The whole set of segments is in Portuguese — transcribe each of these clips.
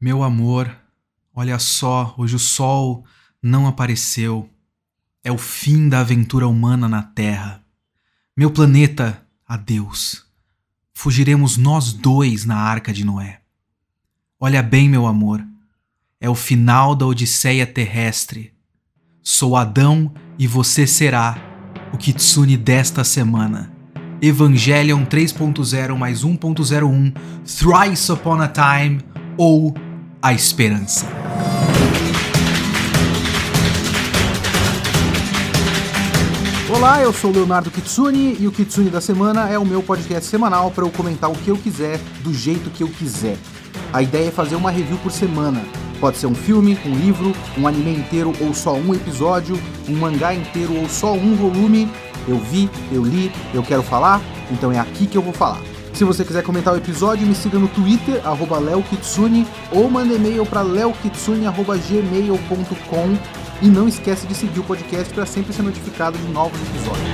Meu amor, olha só, hoje o sol não apareceu. É o fim da aventura humana na Terra. Meu planeta, adeus. Fugiremos nós dois na arca de Noé. Olha bem, meu amor, é o final da Odisseia terrestre. Sou Adão e você será o Kitsune desta semana. Evangelion 3.0 mais 1.01 Thrice Upon a Time ou A Esperança. Olá, eu sou Leonardo Kitsune e o Kitsune da Semana é o meu podcast semanal para eu comentar o que eu quiser, do jeito que eu quiser. A ideia é fazer uma review por semana. Pode ser um filme, um livro, um anime inteiro ou só um episódio, um mangá inteiro ou só um volume. Eu vi, eu li, eu quero falar, então é aqui que eu vou falar. Se você quiser comentar o episódio, me siga no Twitter, arroba leokitsune, ou manda e-mail para leokitsune.gmail.com e não esquece de seguir o podcast para sempre ser notificado de novos episódios.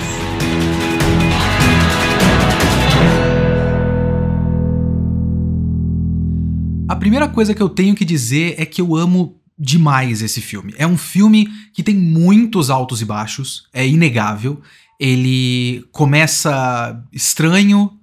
A primeira coisa que eu tenho que dizer é que eu amo demais esse filme. É um filme que tem muitos altos e baixos, é inegável. Ele começa estranho,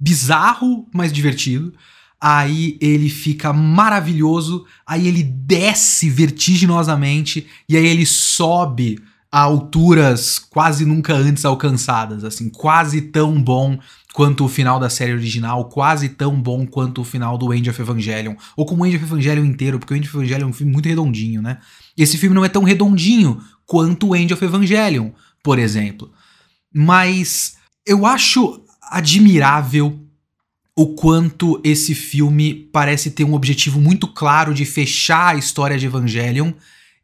bizarro, mas divertido. Aí ele fica maravilhoso, aí ele desce vertiginosamente e aí ele sobe a alturas quase nunca antes alcançadas, assim, quase tão bom quanto o final da série original, quase tão bom quanto o final do End of Evangelion, ou como o End of Evangelion inteiro, porque o End of Evangelion é um filme muito redondinho, né? Esse filme não é tão redondinho quanto o End of Evangelion, por exemplo. Mas eu acho admirável o quanto esse filme parece ter um objetivo muito claro de fechar a história de Evangelion,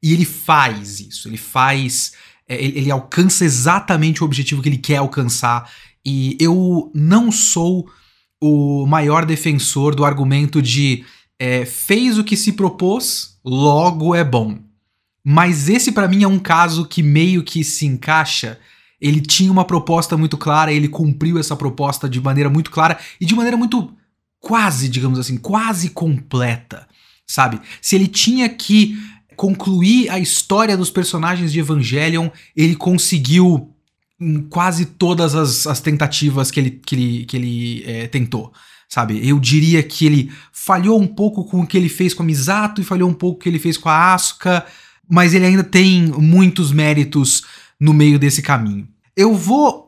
e ele faz isso, ele faz. é, Ele ele alcança exatamente o objetivo que ele quer alcançar. E eu não sou o maior defensor do argumento de é, fez o que se propôs, logo é bom. Mas esse pra mim é um caso que meio que se encaixa. Ele tinha uma proposta muito clara, ele cumpriu essa proposta de maneira muito clara e de maneira muito quase, digamos assim, quase completa, sabe? Se ele tinha que concluir a história dos personagens de Evangelion, ele conseguiu em quase todas as, as tentativas que ele, que ele, que ele é, tentou. Sabe, eu diria que ele falhou um pouco com o que ele fez com a Misato e falhou um pouco com o que ele fez com a Asuka, mas ele ainda tem muitos méritos no meio desse caminho. Eu vou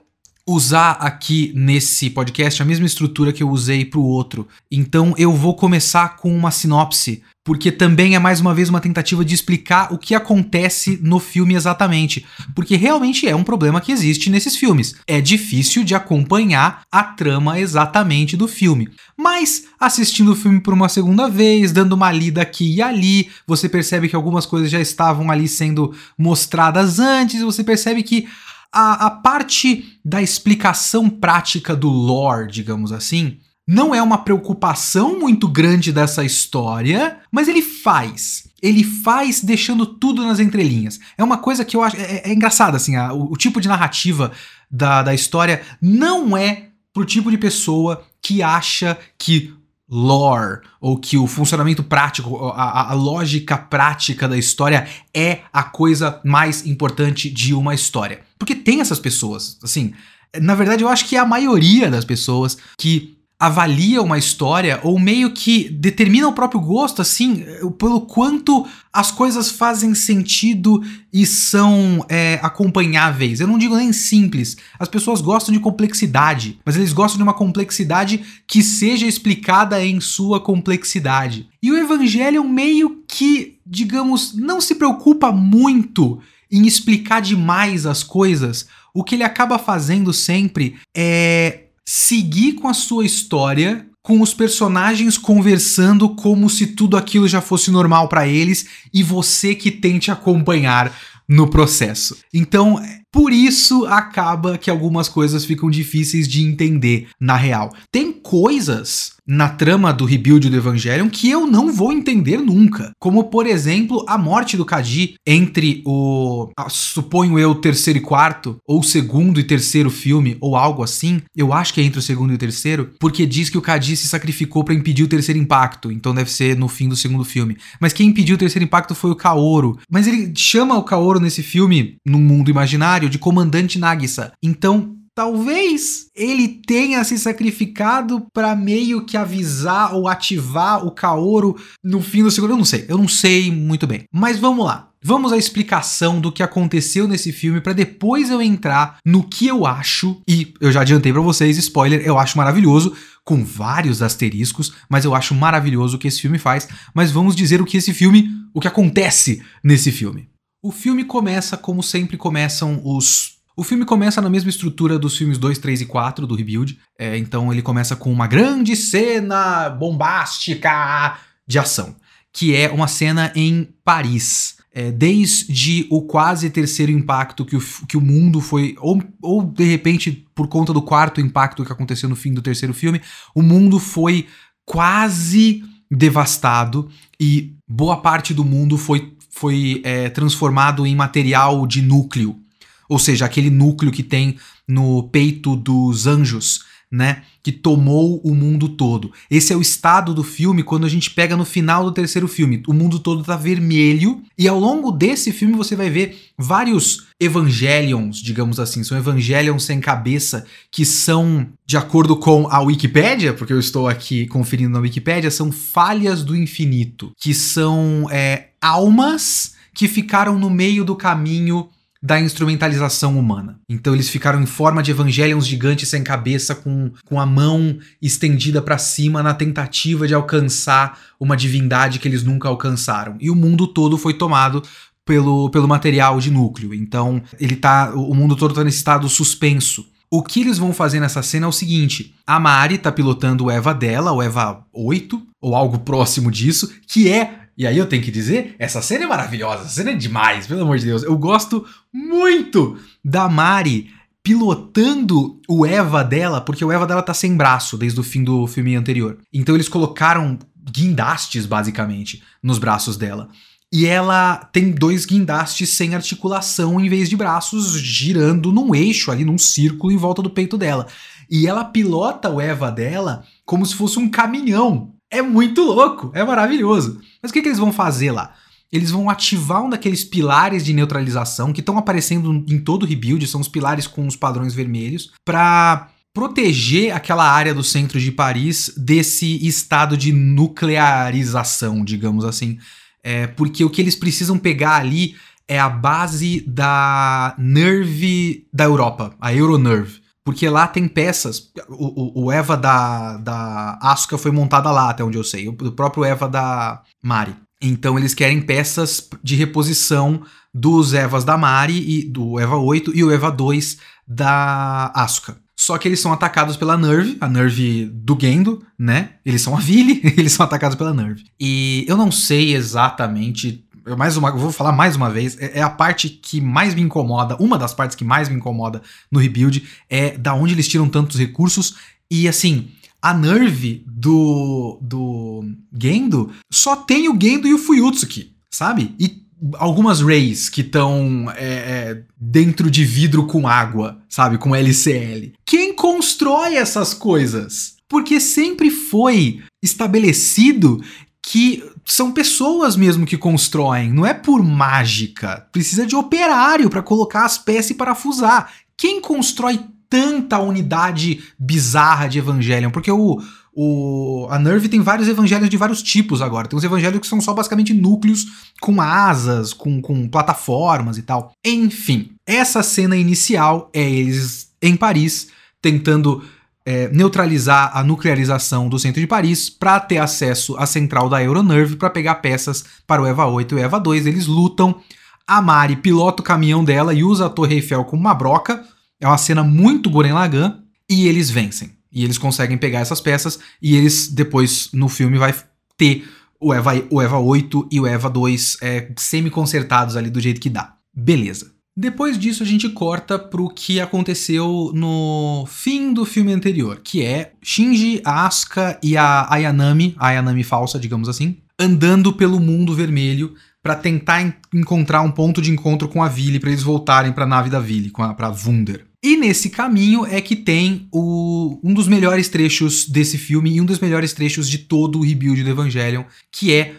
usar aqui nesse podcast a mesma estrutura que eu usei para o outro. Então eu vou começar com uma sinopse, porque também é mais uma vez uma tentativa de explicar o que acontece no filme exatamente, porque realmente é um problema que existe nesses filmes. É difícil de acompanhar a trama exatamente do filme. Mas assistindo o filme por uma segunda vez, dando uma lida aqui e ali, você percebe que algumas coisas já estavam ali sendo mostradas antes, você percebe que a, a parte da explicação prática do lore, digamos assim, não é uma preocupação muito grande dessa história, mas ele faz. Ele faz deixando tudo nas entrelinhas. É uma coisa que eu acho. É, é engraçado, assim, a- o, o tipo de narrativa da, da história não é pro tipo de pessoa que acha que lore ou que o funcionamento prático, a- a lógica prática da história é a coisa mais importante de uma história. Porque tem essas pessoas, assim. Na verdade, eu acho que é a maioria das pessoas que avalia uma história ou meio que determina o próprio gosto, assim, pelo quanto as coisas fazem sentido e são é, acompanháveis. Eu não digo nem simples. As pessoas gostam de complexidade, mas eles gostam de uma complexidade que seja explicada em sua complexidade. E o Evangelho meio que, digamos, não se preocupa muito em explicar demais as coisas. O que ele acaba fazendo sempre é seguir com a sua história, com os personagens conversando como se tudo aquilo já fosse normal pra eles e você que tente acompanhar no processo. Então, por isso acaba que algumas coisas ficam difíceis de entender na real. Tem coisas na trama do rebuild do Evangelion que eu não vou entender nunca. Como, por exemplo, a morte do Kaji entre o, suponho eu, terceiro e quarto, ou segundo e terceiro filme, ou algo assim. Eu acho que é entre o segundo e o terceiro, porque diz que o Kaji se sacrificou para impedir o terceiro impacto, então deve ser no fim do segundo filme. Mas quem impediu o terceiro impacto foi o Kaoru. Mas ele chama o Kaoru nesse filme, num mundo imaginário, de Comandante Nagisa. Então, Talvez ele tenha se sacrificado para meio que avisar ou ativar o Kaoru no fim do segundo. Eu não sei, eu não sei muito bem. Mas vamos lá. Vamos à explicação do que aconteceu nesse filme para depois eu entrar no que eu acho e eu já adiantei para vocês, spoiler, eu acho maravilhoso com vários asteriscos, mas eu acho maravilhoso o que esse filme faz, mas vamos dizer o que esse filme, o que acontece nesse filme. O filme começa como sempre começam os o filme começa na mesma estrutura dos filmes 2, 3 e 4 do Rebuild. É, então ele começa com uma grande cena bombástica de ação, que é uma cena em Paris. É, desde o quase terceiro impacto que o, que o mundo foi, ou, ou de repente por conta do quarto impacto que aconteceu no fim do terceiro filme, o mundo foi quase devastado e boa parte do mundo foi, foi é, transformado em material de núcleo ou seja, aquele núcleo que tem no peito dos anjos, né? Que tomou o mundo todo. Esse é o estado do filme quando a gente pega no final do terceiro filme. O mundo todo tá vermelho. E ao longo desse filme você vai ver vários evangelions, digamos assim. São evangelions sem cabeça, que são, de acordo com a Wikipédia, porque eu estou aqui conferindo na Wikipédia, são falhas do infinito. Que são é, almas que ficaram no meio do caminho da instrumentalização humana. Então eles ficaram em forma de evangelions gigantes sem cabeça, com, com a mão estendida para cima na tentativa de alcançar uma divindade que eles nunca alcançaram. E o mundo todo foi tomado pelo, pelo material de núcleo. Então ele tá, o mundo todo está nesse estado suspenso. O que eles vão fazer nessa cena é o seguinte: a Mari tá pilotando o Eva dela, o Eva 8, ou algo próximo disso, que é e aí eu tenho que dizer, essa cena é maravilhosa, essa cena é demais, pelo amor de Deus. Eu gosto muito da Mari pilotando o Eva dela, porque o Eva dela tá sem braço desde o fim do filme anterior. Então eles colocaram guindastes, basicamente, nos braços dela. E ela tem dois guindastes sem articulação em vez de braços girando num eixo ali, num círculo em volta do peito dela. E ela pilota o Eva dela como se fosse um caminhão. É muito louco, é maravilhoso. Mas o que, que eles vão fazer lá? Eles vão ativar um daqueles pilares de neutralização que estão aparecendo em todo o rebuild, são os pilares com os padrões vermelhos, para proteger aquela área do centro de Paris desse estado de nuclearização, digamos assim. É, porque o que eles precisam pegar ali é a base da Nerve da Europa, a Euronerve. Porque lá tem peças. O, o, o, Eva da, da Asuka foi montada lá, até onde eu sei. O, o próprio Eva da Mari. Então eles querem peças de reposição dos Evas da Mari e do Eva 8 e o Eva 2 da Asuka. Só que eles são atacados pela Nerve, a Nerve do Gendo, né? Eles são a Vili, eles são atacados pela Nerve. E eu não sei exatamente eu mais uma, vou falar mais uma vez, é, é, a parte que mais me incomoda, uma das partes que mais me incomoda no rebuild é da onde eles tiram tantos recursos e assim, a Nerve do do Gendo só tem o Gendo e o Fuyutsuki, sabe? E algumas Rays que estão é, é, dentro de vidro com água, sabe? Com LCL. Quem constrói essas coisas? Porque sempre foi estabelecido que são pessoas mesmo que constroem, não é por mágica. Precisa de operário para colocar as peças e parafusar. Quem constrói tanta unidade bizarra de Evangelion? Porque o, o, a Nerve tem vários evangelhos de vários tipos agora. Tem uns evangelhos que são só basicamente núcleos com asas, com, com plataformas e tal. Enfim, essa cena inicial é eles em Paris tentando é, neutralizar a nuclearização do centro de Paris para ter acesso à central da Euronerve para pegar peças para o EVA 8 e o EVA 2. Eles lutam. A Mari pilota o caminhão dela e usa a Torre Eiffel como uma broca. É uma cena muito Guren Lagann. E eles vencem. E eles conseguem pegar essas peças. E eles, depois, no filme, vai ter o EVA, o EVA 8 e o EVA 2 é, semi-consertados ali do jeito que dá. Beleza. Depois disso, a gente corta pro que aconteceu no fim do filme anterior, que é Shinji, a Asuka e a Ayanami, a Ayanami falsa, digamos assim, andando pelo mundo vermelho para tentar en encontrar um ponto de encontro com a Vili para eles voltarem para a nave da a para Wunder. E nesse caminho é que tem o, um dos melhores trechos desse filme e um dos melhores trechos de todo o rebuild do Evangelion, que é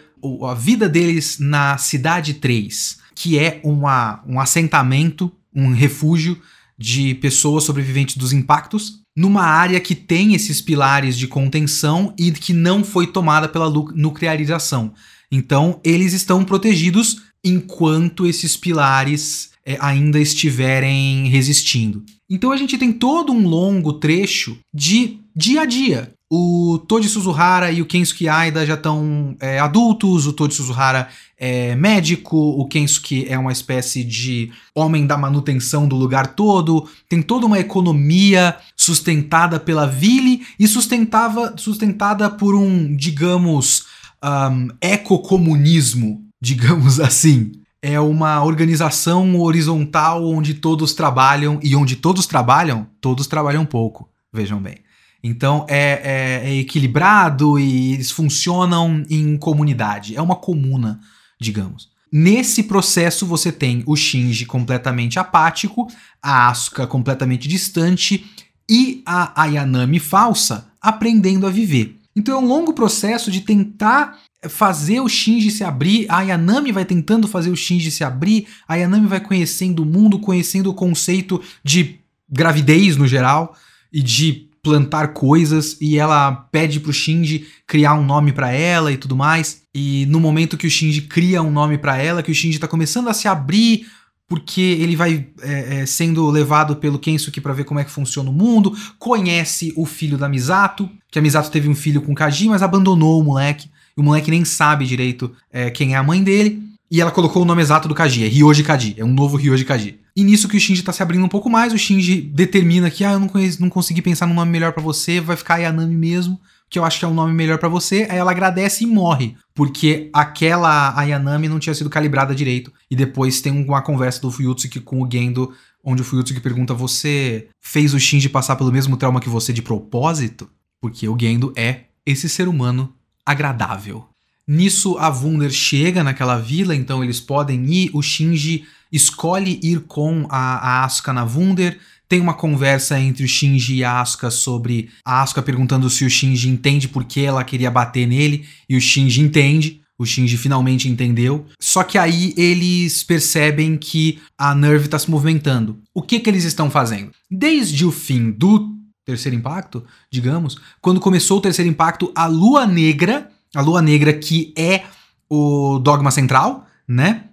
a vida deles na Cidade 3, que é uma, um assentamento, um refúgio de pessoas sobreviventes dos impactos, numa área que tem esses pilares de contenção e que não foi tomada pela nuclearização. Então, eles estão protegidos enquanto esses pilares é, ainda estiverem resistindo. Então a gente tem todo um longo trecho de dia a dia. O Toji Suzuhara e o Kensuke Aida já estão é, adultos, o Toji Suzuhara é médico, o Kensuke é uma espécie de homem da manutenção do lugar todo, tem toda uma economia sustentada pela Vili e sustentava, sustentada por um, digamos, um, ecocomunismo, digamos assim. É uma organização horizontal onde todos trabalham e onde todos trabalham, todos trabalham pouco, vejam bem. Então é, é, é equilibrado e eles funcionam em comunidade. É uma comuna, digamos. Nesse processo você tem o Shinji completamente apático, a Asuka completamente distante e a Ayanami falsa aprendendo a viver. Então é um longo processo de tentar fazer o Shinji se abrir, a Yanami vai tentando fazer o Shinji se abrir, a Yanami vai conhecendo o mundo, conhecendo o conceito de gravidez no geral e de plantar coisas e ela pede pro Shinji criar um nome para ela e tudo mais. E no momento que o Shinji cria um nome para ela, que o Shinji tá começando a se abrir porque ele vai é, é, sendo levado pelo Kensuke para ver como é que funciona o mundo, conhece o filho da Misato, que a Misato teve um filho com Kaji, mas abandonou o moleque, e o moleque nem sabe direito é, quem é a mãe dele, e ela colocou o nome exato do Kaji, é Ryoji Kaji, é um novo Ryoji Kaji. E nisso que o Shinji tá se abrindo um pouco mais, o Shinji determina que, ah, eu não, não consegui pensar num nome melhor para você, vai ficar Yanami mesmo, que eu acho que é um nome melhor para você, aí ela agradece e morre, porque aquela Ayanami não tinha sido calibrada direito. E depois tem uma conversa do Fuyutsuki com o Gendo, onde o Fuyutsuki pergunta: Você fez o Shinji passar pelo mesmo trauma que você de propósito? Porque o Gendo é esse ser humano agradável. Nisso, a Wunder chega naquela vila, então eles podem ir. O Shinji escolhe ir com a, a Asuka na Wunder tem uma conversa entre o Shinji e a Asuka sobre a Asuka perguntando se o Shinji entende por que ela queria bater nele e o Shinji entende. O Shinji finalmente entendeu. Só que aí eles percebem que a Nerve está se movimentando. O que que eles estão fazendo? Desde o fim do terceiro impacto, digamos, quando começou o terceiro impacto, a Lua Negra, a Lua Negra que é o dogma central, né?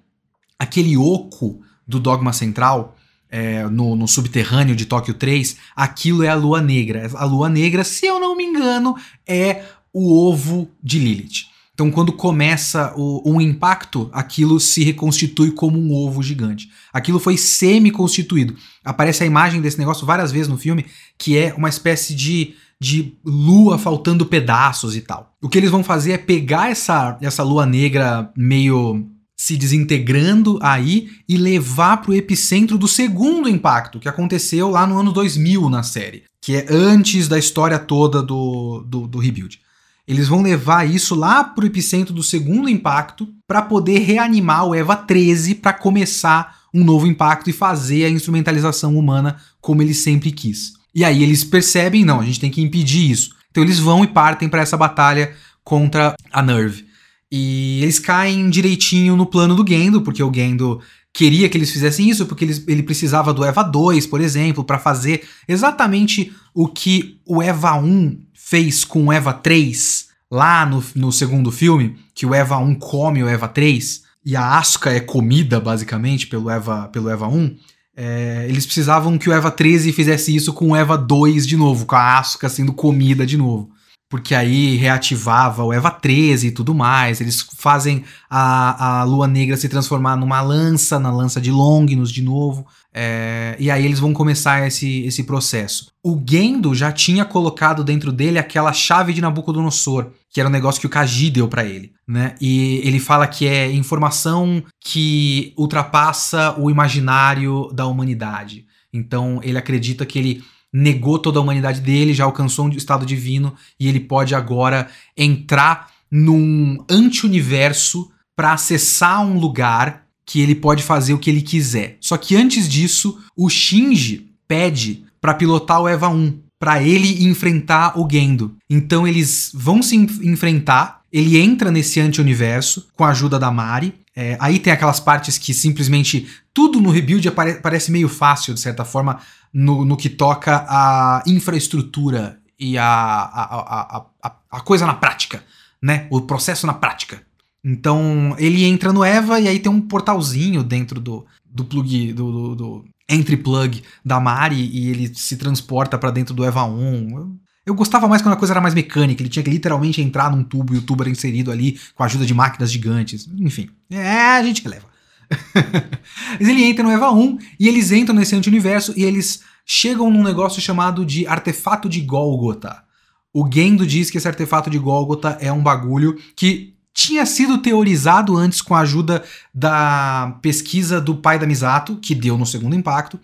Aquele oco do dogma central é, no, no, subterrâneo de Tóquio 3, aquilo é a Lua Negra. A Lua Negra, se eu não me engano, é o ovo de Lilith. Então, quando começa o, um impacto, aquilo se reconstitui como um ovo gigante. Aquilo foi semi-constituído. Aparece a imagem desse negócio várias vezes no filme, que é uma espécie de, de lua faltando pedaços e tal. O que eles vão fazer é pegar essa, essa lua negra meio se desintegrando aí e levar para o epicentro do segundo impacto, que aconteceu lá no ano 2000 na série, que é antes da história toda do, do, do rebuild. Eles vão levar isso lá para o epicentro do segundo impacto para poder reanimar o EVA 13 para começar um novo impacto e fazer a instrumentalização humana como ele sempre quis. E aí eles percebem, não, a gente tem que impedir isso. Então eles vão e partem para essa batalha contra a Nerve. E eles caem direitinho no plano do Gendo, porque o Gendo queria que eles fizessem isso, porque ele, ele precisava do EVA 2, por exemplo, para fazer exatamente o que o EVA 1 fez com o EVA 3 lá no, no segundo filme, que o EVA 1 come o EVA 3, e a Asuka é comida, basicamente, pelo EVA, pelo EVA 1. É, eles precisavam que o EVA 13 fizesse isso com o EVA 2 de novo, com a Asuka sendo comida de novo porque aí reativava o Eva 13 e tudo mais. Eles fazem a, a Lua Negra se transformar numa lança, na lança de Longinus de novo. É, e aí eles vão começar esse, esse processo. O Gendo já tinha colocado dentro dele aquela chave de Nabucodonosor, que era um negócio que o Kaji deu para ele, né? E ele fala que é informação que ultrapassa o imaginário da humanidade. Então ele acredita que ele negou toda a humanidade dele, já alcançou um estado divino e ele pode agora entrar num anti-universo para acessar um lugar que ele pode fazer o que ele quiser. Só que antes disso, o Shinji pede para pilotar o Eva 1, para ele enfrentar o Gendo. Então eles vão se enfrentar, ele entra nesse anti-universo com a ajuda da Mari. É, aí tem aquelas partes que simplesmente tudo no rebuild parece meio fácil, de certa forma, no, no que toca a infraestrutura e a, a, a, a, coisa na prática, né? O processo na prática. Então ele entra no Eva e aí tem um portalzinho dentro do, do plug, do, do, do entry plug da Mari e ele se transporta para dentro do Eva 1. Eu, gostava mais quando a coisa era mais mecânica, ele tinha que literalmente entrar num tubo e o tubo era inserido ali com a ajuda de máquinas gigantes. Enfim, é a gente que leva. Mas ele entra no Eva 1 e eles entram nesse anti-universo e eles chegam num negócio chamado de artefato de Golgotha. O Gendo diz que esse artefato de Golgotha é um bagulho que tinha sido teorizado antes com a ajuda da pesquisa do pai da Misato, que deu no segundo impacto,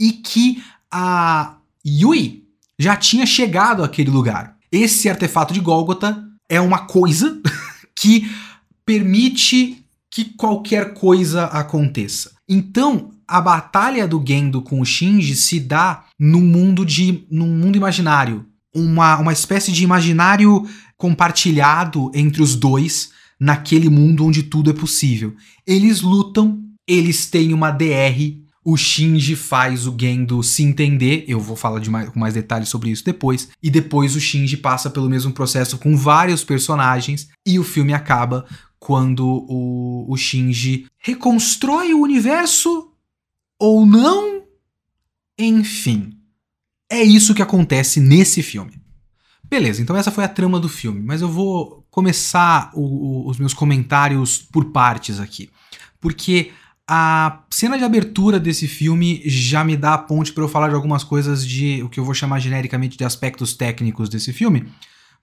e que a Yui já tinha chegado àquele lugar. Esse artefato de Golgotha é uma coisa que permite que qualquer coisa aconteça. Então, a batalha do Gendo com o Shinji se dá num mundo de num mundo imaginário, uma, uma espécie de imaginário compartilhado entre os dois naquele mundo onde tudo é possível. Eles lutam, eles têm uma DR, o Shinji faz o Gendo se entender, eu vou falar de mais, com mais detalhes sobre isso depois, e depois o Shinji passa pelo mesmo processo com vários personagens, e o filme acaba quando o, o Shinji reconstrói o universo ou não. Enfim, é isso que acontece nesse filme. Beleza, então essa foi a trama do filme, mas eu vou começar o, o, os meus comentários por partes aqui. Porque a cena de abertura desse filme já me dá a ponte para eu falar de algumas coisas de o que eu vou chamar genericamente de aspectos técnicos desse filme.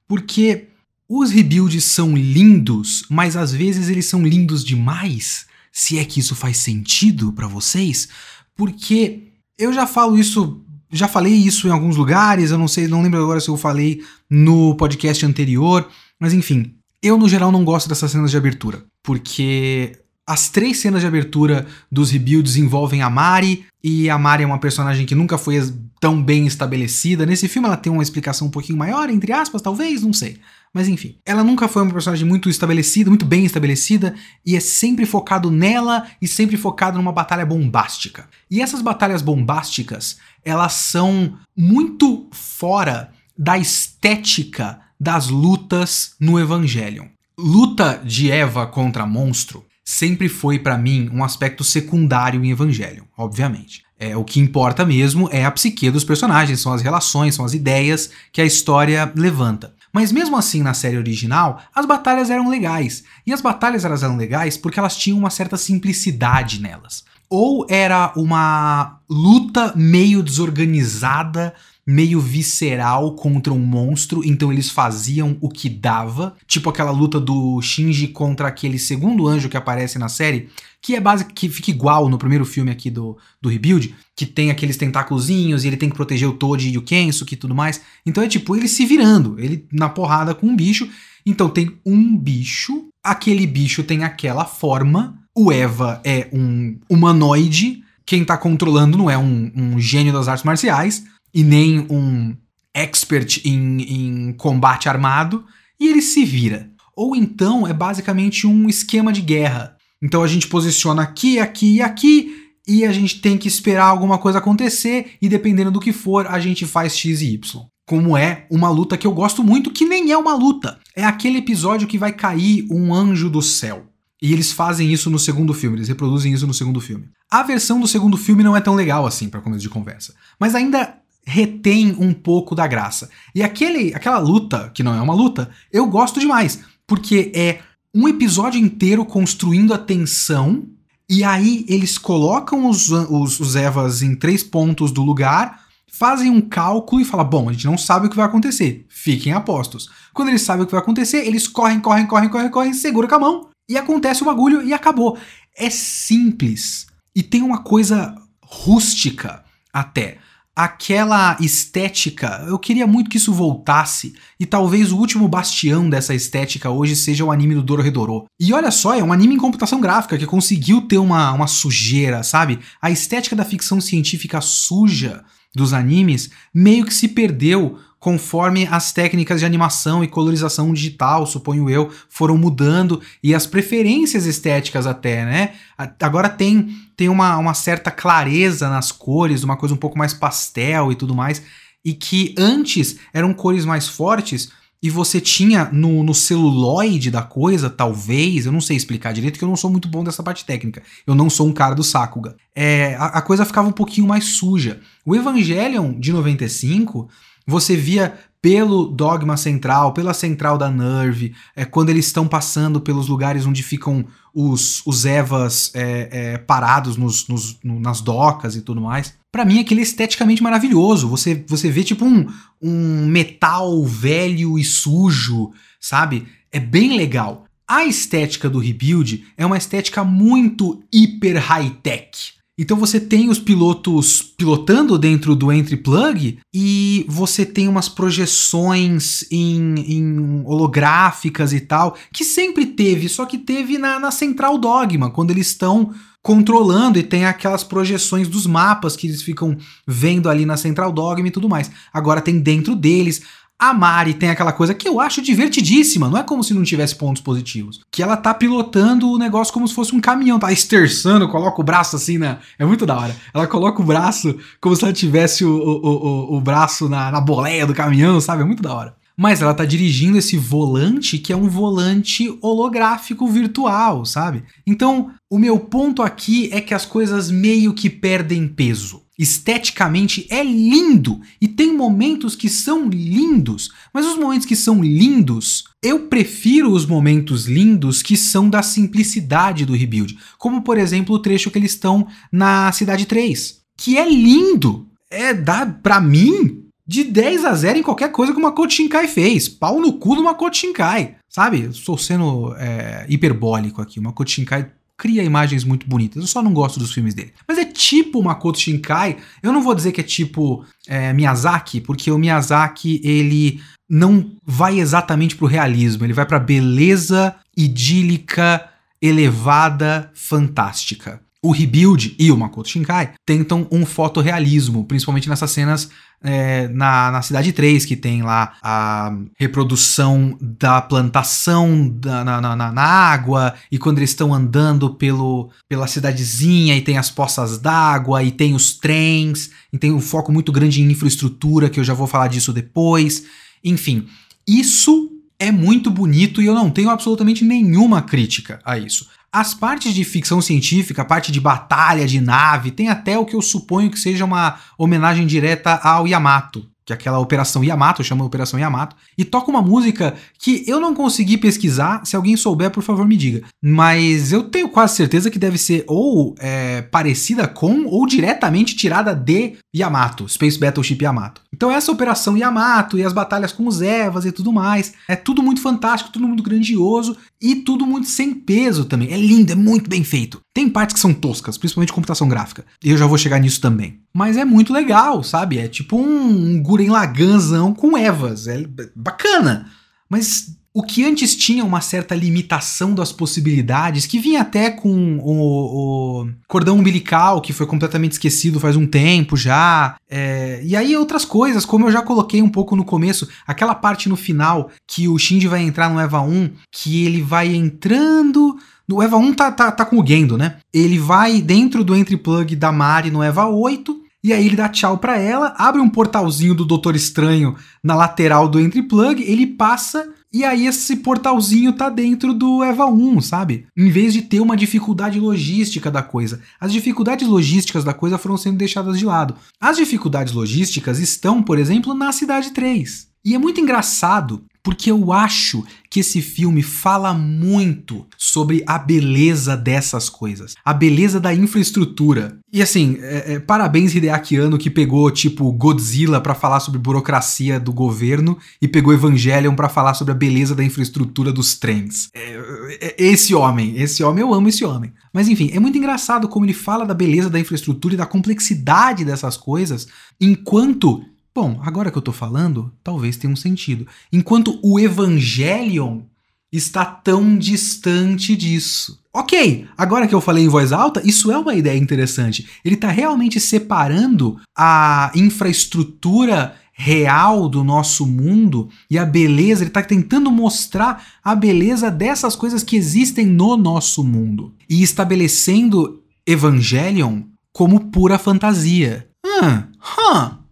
Porque os rebuilds são lindos, mas às vezes eles são lindos demais. Se é que isso faz sentido para vocês, porque eu já falo isso já falei isso em alguns lugares, eu não sei, não lembro agora se eu falei no podcast anterior, mas enfim, eu no geral não gosto dessas cenas de abertura, porque as três cenas de abertura dos rebuilds envolvem a Mari, e a Mari é uma personagem que nunca foi tão bem estabelecida. Nesse filme ela tem uma explicação um pouquinho maior, entre aspas, talvez, não sei. Mas enfim, ela nunca foi uma personagem muito estabelecida, muito bem estabelecida, e é sempre focado nela e sempre focado numa batalha bombástica. E essas batalhas bombásticas, elas são muito fora da estética das lutas no Evangelion. Luta de Eva contra monstro sempre foi para mim um aspecto secundário em Evangelion, obviamente. É, o que importa mesmo é a psique dos personagens, são as relações, são as ideias que a história levanta. Mas mesmo assim, na série original, as batalhas eram legais. E as batalhas elas eram legais porque elas tinham uma certa simplicidade nelas. Ou era uma luta meio desorganizada meio visceral contra um monstro, então eles faziam o que dava, tipo aquela luta do Shinji contra aquele segundo anjo que aparece na série, que é básico que fica igual no primeiro filme aqui do, do Rebuild, que tem aqueles tentáculozinhos e ele tem que proteger o Toji e o Kensuke e tudo mais. Então é tipo ele se virando, ele na porrada com um bicho. Então tem um bicho, aquele bicho tem aquela forma, o Eva é um humanoide, quem tá controlando não é um, um gênio das artes marciais, e nem um expert em, em combate armado, e ele se vira. Ou então é basicamente um esquema de guerra. Então a gente posiciona aqui, aqui e aqui, e a gente tem que esperar alguma coisa acontecer, e dependendo do que for, a gente faz X e Y. Como é uma luta que eu gosto muito, que nem é uma luta. É aquele episódio que vai cair um anjo do céu. E eles fazem isso no segundo filme, eles reproduzem isso no segundo filme. A versão do segundo filme não é tão legal assim para começo de conversa, mas ainda retém um pouco da graça. E aquele, aquela luta, que não é uma luta, eu gosto demais, porque é um episódio inteiro construindo a tensão, e aí eles colocam os, os, os Evas em três pontos do lugar, fazem um cálculo e falam: bom, a gente não sabe o que vai acontecer, fiquem apostos. Quando eles sabem o que vai acontecer, eles correm, correm, correm, correm, correm, segura com a mão e acontece o bagulho e acabou. É simples e tem uma coisa rústica até aquela estética, eu queria muito que isso voltasse, e talvez o último bastião dessa estética hoje seja o anime do Dororedoro. E olha só, é um anime em computação gráfica que conseguiu ter uma, uma sujeira, sabe? A estética da ficção científica suja dos animes meio que se perdeu conforme as técnicas de animação e colorização digital, suponho eu, foram mudando e as preferências estéticas até, né? Agora tem, tem uma, uma certa clareza nas cores, uma coisa um pouco mais pastel e tudo mais, e que antes eram cores mais fortes e você tinha no, no celuloide da coisa, talvez, eu não sei explicar direito, que eu não sou muito bom dessa parte técnica. Eu não sou um cara do Sakuga. É, a, a coisa ficava um pouquinho mais suja. O Evangelion de 95 você via pelo dogma central, pela central da Nerve, é, quando eles estão passando pelos lugares onde ficam os, os Evas é, é, parados nos, nos, no, nas docas e tudo mais. Para mim, aquele é esteticamente maravilhoso. Você, você vê tipo um, um metal velho e sujo, sabe? É bem legal. A estética do Rebuild é uma estética muito hiper high-tech. Então você tem os pilotos pilotando dentro do entry plug e você tem umas projeções em, em holográficas e tal, que sempre teve, só que teve na, na Central Dogma, quando eles estão controlando e tem aquelas projeções dos mapas que eles ficam vendo ali na Central Dogma e tudo mais. Agora tem dentro deles a Mari tem aquela coisa que eu acho divertidíssima, não é como se não tivesse pontos positivos. Que ela tá pilotando o negócio como se fosse um caminhão, tá esterçando, coloca o braço assim na. É muito da hora. Ela coloca o braço como se ela tivesse o, o, o, o braço na, na boleia do caminhão, sabe? É muito da hora. Mas ela tá dirigindo esse volante que é um volante holográfico virtual, sabe? Então, o meu ponto aqui é que as coisas meio que perdem peso esteticamente é lindo e tem momentos que são lindos, mas os momentos que são lindos, eu prefiro os momentos lindos que são da simplicidade do rebuild, como por exemplo o trecho que eles estão na cidade 3, que é lindo. É dá para mim de 10 a 0 em qualquer coisa que o Makoto Shinkai fez. Pau no cu do Makoto Shinkai. Sabe? Estou sendo é, hiperbólico aqui. O Makoto Shinkai cria imagens muito bonitas. Eu só não gosto dos filmes dele. Mas é tipo Makoto Shinkai. Eu não vou dizer que é tipo é, Miyazaki, porque o Miyazaki ele não vai exatamente pro realismo. Ele vai pra beleza idílica, elevada, fantástica o Rebuild e o Makoto Shinkai tentam um fotorrealismo, principalmente nessas cenas é, na, na Cidade 3, que tem lá a reprodução da plantação da, na, na, na, água, e quando eles estão andando pelo, pela cidadezinha, e tem as poças d'água, e tem os trens, e tem um foco muito grande em infraestrutura, que eu já vou falar disso depois. Enfim, isso é muito bonito e eu não tenho absolutamente nenhuma crítica a isso. As partes de ficção científica, a parte de batalha de nave, tem até o que eu suponho que seja uma homenagem direta ao Yamato, que é aquela Operação Yamato, chama Operação Yamato, e toca uma música que eu não consegui pesquisar, se alguém souber, por favor me diga. Mas eu tenho quase certeza que deve ser ou é, parecida com ou diretamente tirada de Yamato, Space Battleship Yamato. Então essa Operação Yamato e as batalhas com os Evas e tudo mais, é tudo muito fantástico, tudo muito grandioso e tudo muito sem peso também. É lindo, é muito bem feito. Tem partes que são toscas, principalmente computação gráfica. E eu já vou chegar nisso também. Mas é muito legal, sabe? É tipo um, Guren Laganzão com Evas. É bacana. Mas o que antes tinha uma certa limitação das possibilidades, que vinha até com o, o cordão umbilical, que foi completamente esquecido faz um tempo já. É, e aí outras coisas, como eu já coloquei um pouco no começo, aquela parte no final que o Shinji vai entrar no EVA 1, que ele vai entrando no EVA 1 tá, tá, tá com o Gendo, né? Ele vai dentro do entry plug da Mari no EVA 8, e aí ele dá tchau para ela, abre um portalzinho do Doutor Estranho na lateral do entry plug, ele passa e aí esse portalzinho tá dentro do EVA 1, sabe? Em vez de ter uma dificuldade logística da coisa. As dificuldades logísticas da coisa foram sendo deixadas de lado. As dificuldades logísticas estão, por exemplo, na Cidade 3. E é muito engraçado porque eu acho que esse filme fala muito sobre a beleza dessas coisas, a beleza da infraestrutura. E assim, é, é, parabéns Hideaki Anno que pegou tipo Godzilla para falar sobre burocracia do governo e pegou Evangelion para falar sobre a beleza da infraestrutura dos trens. É, é, esse homem, esse homem eu amo esse homem. Mas enfim, é muito engraçado como ele fala da beleza da infraestrutura e da complexidade dessas coisas, enquanto Bom, agora que eu tô falando, talvez tenha um sentido. Enquanto o Evangelion está tão distante disso. Ok, agora que eu falei em voz alta, isso é uma ideia interessante. Ele está realmente separando a infraestrutura real do nosso mundo e a beleza, ele está tentando mostrar a beleza dessas coisas que existem no nosso mundo e estabelecendo Evangelion como pura fantasia. Hum, hum,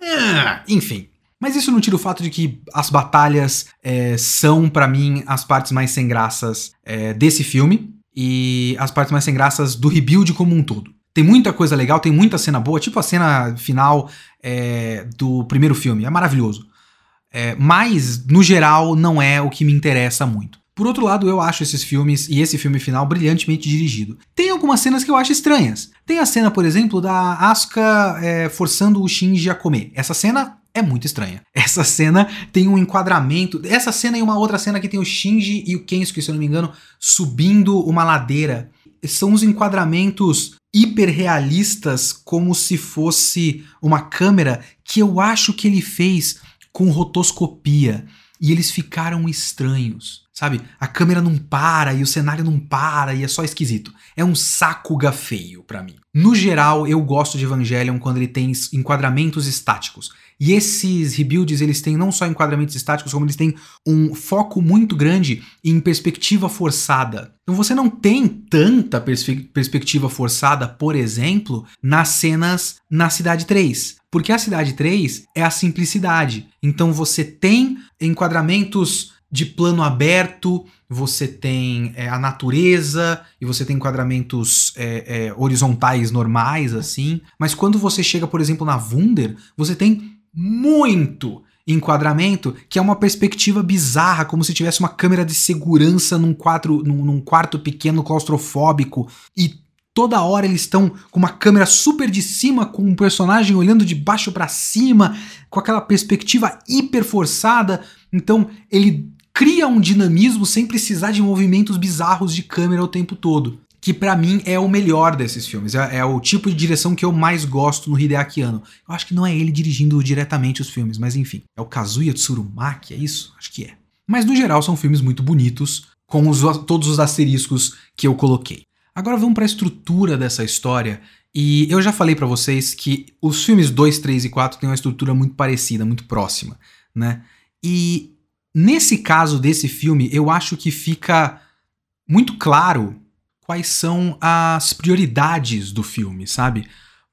é, enfim. Mas isso não tira o fato de que as batalhas é, são, para mim, as partes mais sem graças é, desse filme e as partes mais sem graças do rebuild como um todo. Tem muita coisa legal, tem muita cena boa, tipo a cena final é, do primeiro filme, é maravilhoso. É, mas, no geral, não é o que me interessa muito. Por outro lado, eu acho esses filmes e esse filme final brilhantemente dirigido. Tem algumas cenas que eu acho estranhas. Tem a cena, por exemplo, da Asuka é, forçando o Shinji a comer. Essa cena é muito estranha. Essa cena tem um enquadramento. Essa cena e uma outra cena que tem o Shinji e o Kensuke, se eu não me engano, subindo uma ladeira. São os enquadramentos hiperrealistas, como se fosse uma câmera que eu acho que ele fez com rotoscopia. E eles ficaram estranhos. Sabe? A câmera não para e o cenário não para e é só esquisito. É um saco gafeio para mim. No geral, eu gosto de Evangelion quando ele tem enquadramentos estáticos. E esses rebuilds, eles têm não só enquadramentos estáticos, como eles têm um foco muito grande em perspectiva forçada. Então você não tem tanta perspe perspectiva forçada, por exemplo, nas cenas na Cidade 3. Porque a Cidade 3 é a simplicidade. Então você tem enquadramentos de plano aberto, você tem é, a natureza e você tem enquadramentos é, é, horizontais normais, assim. Mas quando você chega, por exemplo, na Wunder, você tem muito enquadramento que é uma perspectiva bizarra, como se tivesse uma câmera de segurança num, quadro, num, num quarto pequeno claustrofóbico e toda hora eles estão com uma câmera super de cima, com um personagem olhando de baixo para cima, com aquela perspectiva hiper forçada. Então ele cria um dinamismo sem precisar de movimentos bizarros de câmera o tempo todo. Que para mim é o melhor desses filmes. É, é, o tipo de direção que eu mais gosto no Hideaki Anno. Eu acho que não é ele dirigindo diretamente os filmes, mas enfim. É o Kazuya Tsurumaki, é isso? Acho que é. Mas no geral são filmes muito bonitos, com os, todos os asteriscos que eu coloquei. Agora vamos para a estrutura dessa história. E eu já falei para vocês que os filmes 2, 3 e 4 têm uma estrutura muito parecida, muito próxima, né? E Nesse caso desse filme, eu acho que fica muito claro quais são as prioridades do filme, sabe?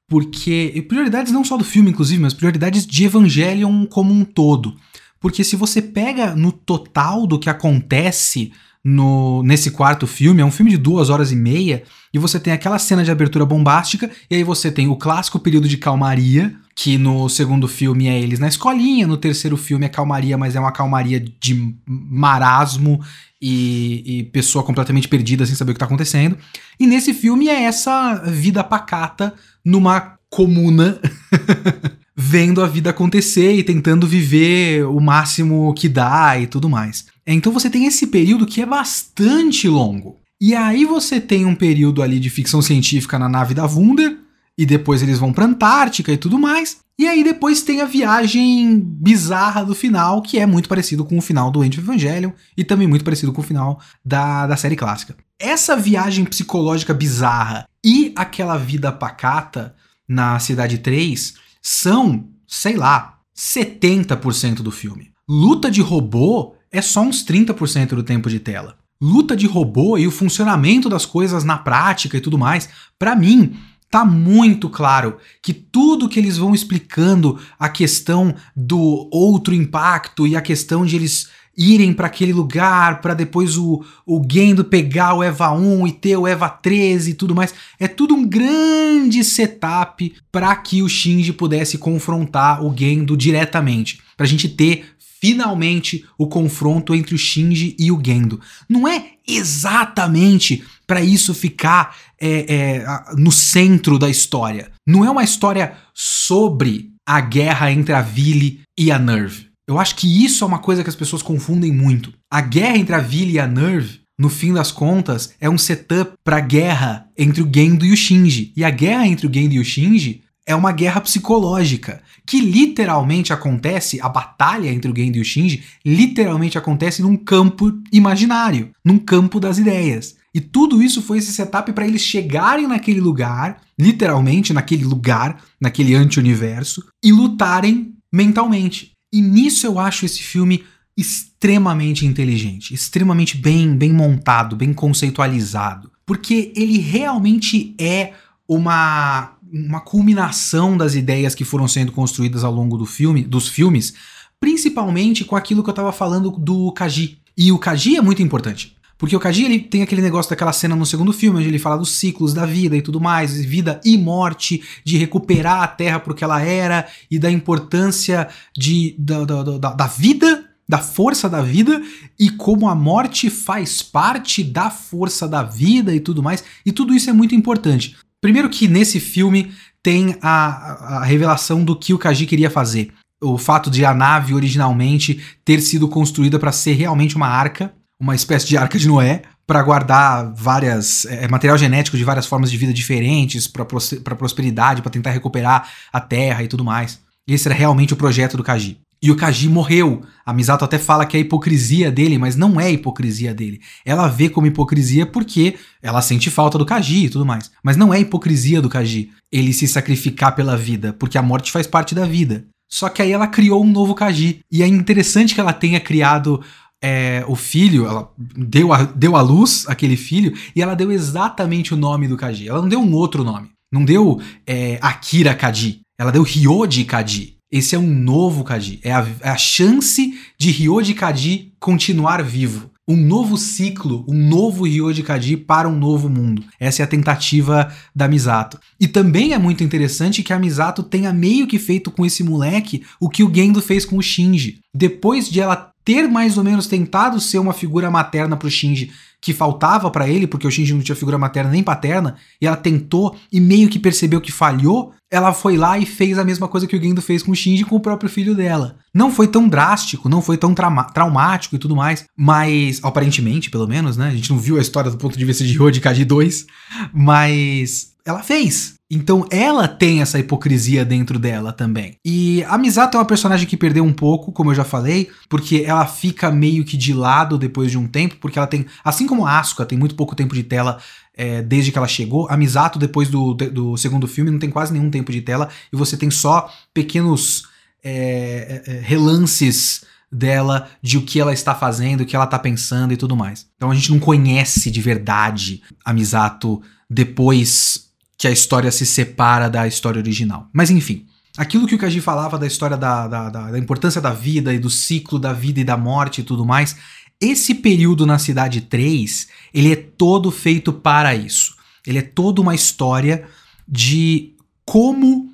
Porque. prioridades não só do filme, inclusive, mas prioridades de Evangelion como um todo. Porque se você pega no total do que acontece no, nesse quarto filme, é um filme de duas horas e meia, e você tem aquela cena de abertura bombástica, e aí você tem o clássico período de calmaria, que no segundo filme é eles na escolinha, no terceiro filme é calmaria, mas é uma calmaria de marasmo e, e pessoa completamente perdida sem saber o que está acontecendo. E nesse filme é essa vida pacata numa comuna. vendo a vida acontecer e tentando viver o máximo que dá e tudo mais. Então você tem esse período que é bastante longo. E aí você tem um período ali de ficção científica na nave da Wunder, e depois eles vão pra Antártica e tudo mais. E aí depois tem a viagem bizarra do final, que é muito parecido com o final do End of Evangelion e também muito parecido com o final da, da série clássica. Essa viagem psicológica bizarra e aquela vida pacata na Cidade 3 são, sei lá, 70% do filme. Luta de robô é só uns 30% do tempo de tela. Luta de robô e o funcionamento das coisas na prática e tudo mais, para mim, tá muito claro que tudo que eles vão explicando a questão do outro impacto e a questão de eles irem para aquele lugar para depois o, o Gendo pegar o EVA 1 e ter o EVA 13 e tudo mais. É tudo um grande setup para que o Shinji pudesse confrontar o Gendo diretamente, para a gente ter finalmente o confronto entre o Shinji e o Gendo. Não é exatamente para isso ficar é, é, no centro da história. Não é uma história sobre a guerra entre a Vili e a Nerve. Eu acho que isso é uma coisa que as pessoas confundem muito. A guerra entre a Vili e a Nerve, no fim das contas, é um setup para a guerra entre o Gendo e o Shinji. E a guerra entre o Gendo e o Shinji é uma guerra psicológica que literalmente acontece, a batalha entre o Gendo e o Shinji literalmente acontece num campo imaginário, num campo das ideias. E tudo isso foi esse setup para eles chegarem naquele lugar, literalmente naquele lugar, naquele anti-universo, e lutarem mentalmente. E nisso eu acho esse filme extremamente inteligente, extremamente bem, bem montado, bem conceitualizado, porque ele realmente é uma uma culminação das ideias que foram sendo construídas ao longo do filme, dos filmes, principalmente com aquilo que eu estava falando do Kaji. E o Kaji é muito importante. Porque o Kaji ele tem aquele negócio daquela cena no segundo filme, onde ele fala dos ciclos da vida e tudo mais, vida e morte, de recuperar a Terra para o que ela era e da importância de, da, da, da, da vida, da força da vida e como a morte faz parte da força da vida e tudo mais. E tudo isso é muito importante. Primeiro que nesse filme tem a, a revelação do que o Kaji queria fazer. O fato de a nave originalmente ter sido construída para ser realmente uma arca, uma espécie de arca de Noé, para guardar várias é, material genético de várias formas de vida diferentes, para prosperidade, para tentar recuperar a Terra e tudo mais. Esse era realmente o projeto do Kaji. E o Kaji morreu. A Misato até fala que é hipocrisia dele, mas não é hipocrisia dele. Ela vê como hipocrisia porque ela sente falta do Kaji e tudo mais. Mas não é hipocrisia do Kaji ele se sacrificar pela vida, porque a morte faz parte da vida. Só que aí ela criou um novo Kaji. E é interessante que ela tenha criado é, o filho, ela deu a, deu à luz aquele filho, e ela deu exatamente o nome do Kaji. Ela não deu um outro nome. Não deu é, Akira Kaji. Ela deu Ryoji Kaji. Esse é um novo Kaji. É a, é a chance de Ryoji Kaji continuar vivo. Um novo ciclo, um novo Ryoji Kaji para um novo mundo. Essa é a tentativa da Misato. E também é muito interessante que a Misato tenha meio que feito com esse moleque o que o Gendo fez com o Shinji. Depois de ela ter mais ou menos tentado ser uma figura materna pro Shinji que faltava para ele, porque o Shinji não tinha figura materna nem paterna, e ela tentou e meio que percebeu que falhou, ela foi lá e fez a mesma coisa que o Gendo fez com o Shinji com o próprio filho dela. Não foi tão drástico, não foi tão traumático e tudo mais, mas aparentemente, pelo menos, né? A gente não viu a história do ponto de vista de Ryo de Kaji 2, mas ela fez. Então ela tem essa hipocrisia dentro dela também. E a Misato é uma personagem que perdeu um pouco, como eu já falei, porque ela fica meio que de lado depois de um tempo, porque ela tem, assim como a Asuka tem muito pouco tempo de tela é, desde que ela chegou, a Misato depois do, do segundo filme não tem quase nenhum tempo de tela e você tem só pequenos é, é, é relances dela de o que ela está fazendo, o que ela está pensando e tudo mais. Então a gente não conhece de verdade a Misato depois que a história se separa da história original. Mas enfim, aquilo que o Kaji falava da história da, da, da, da importância da vida e do ciclo da vida e da morte e tudo mais, esse período na Cidade 3, ele é todo feito para isso. Ele é toda uma história de como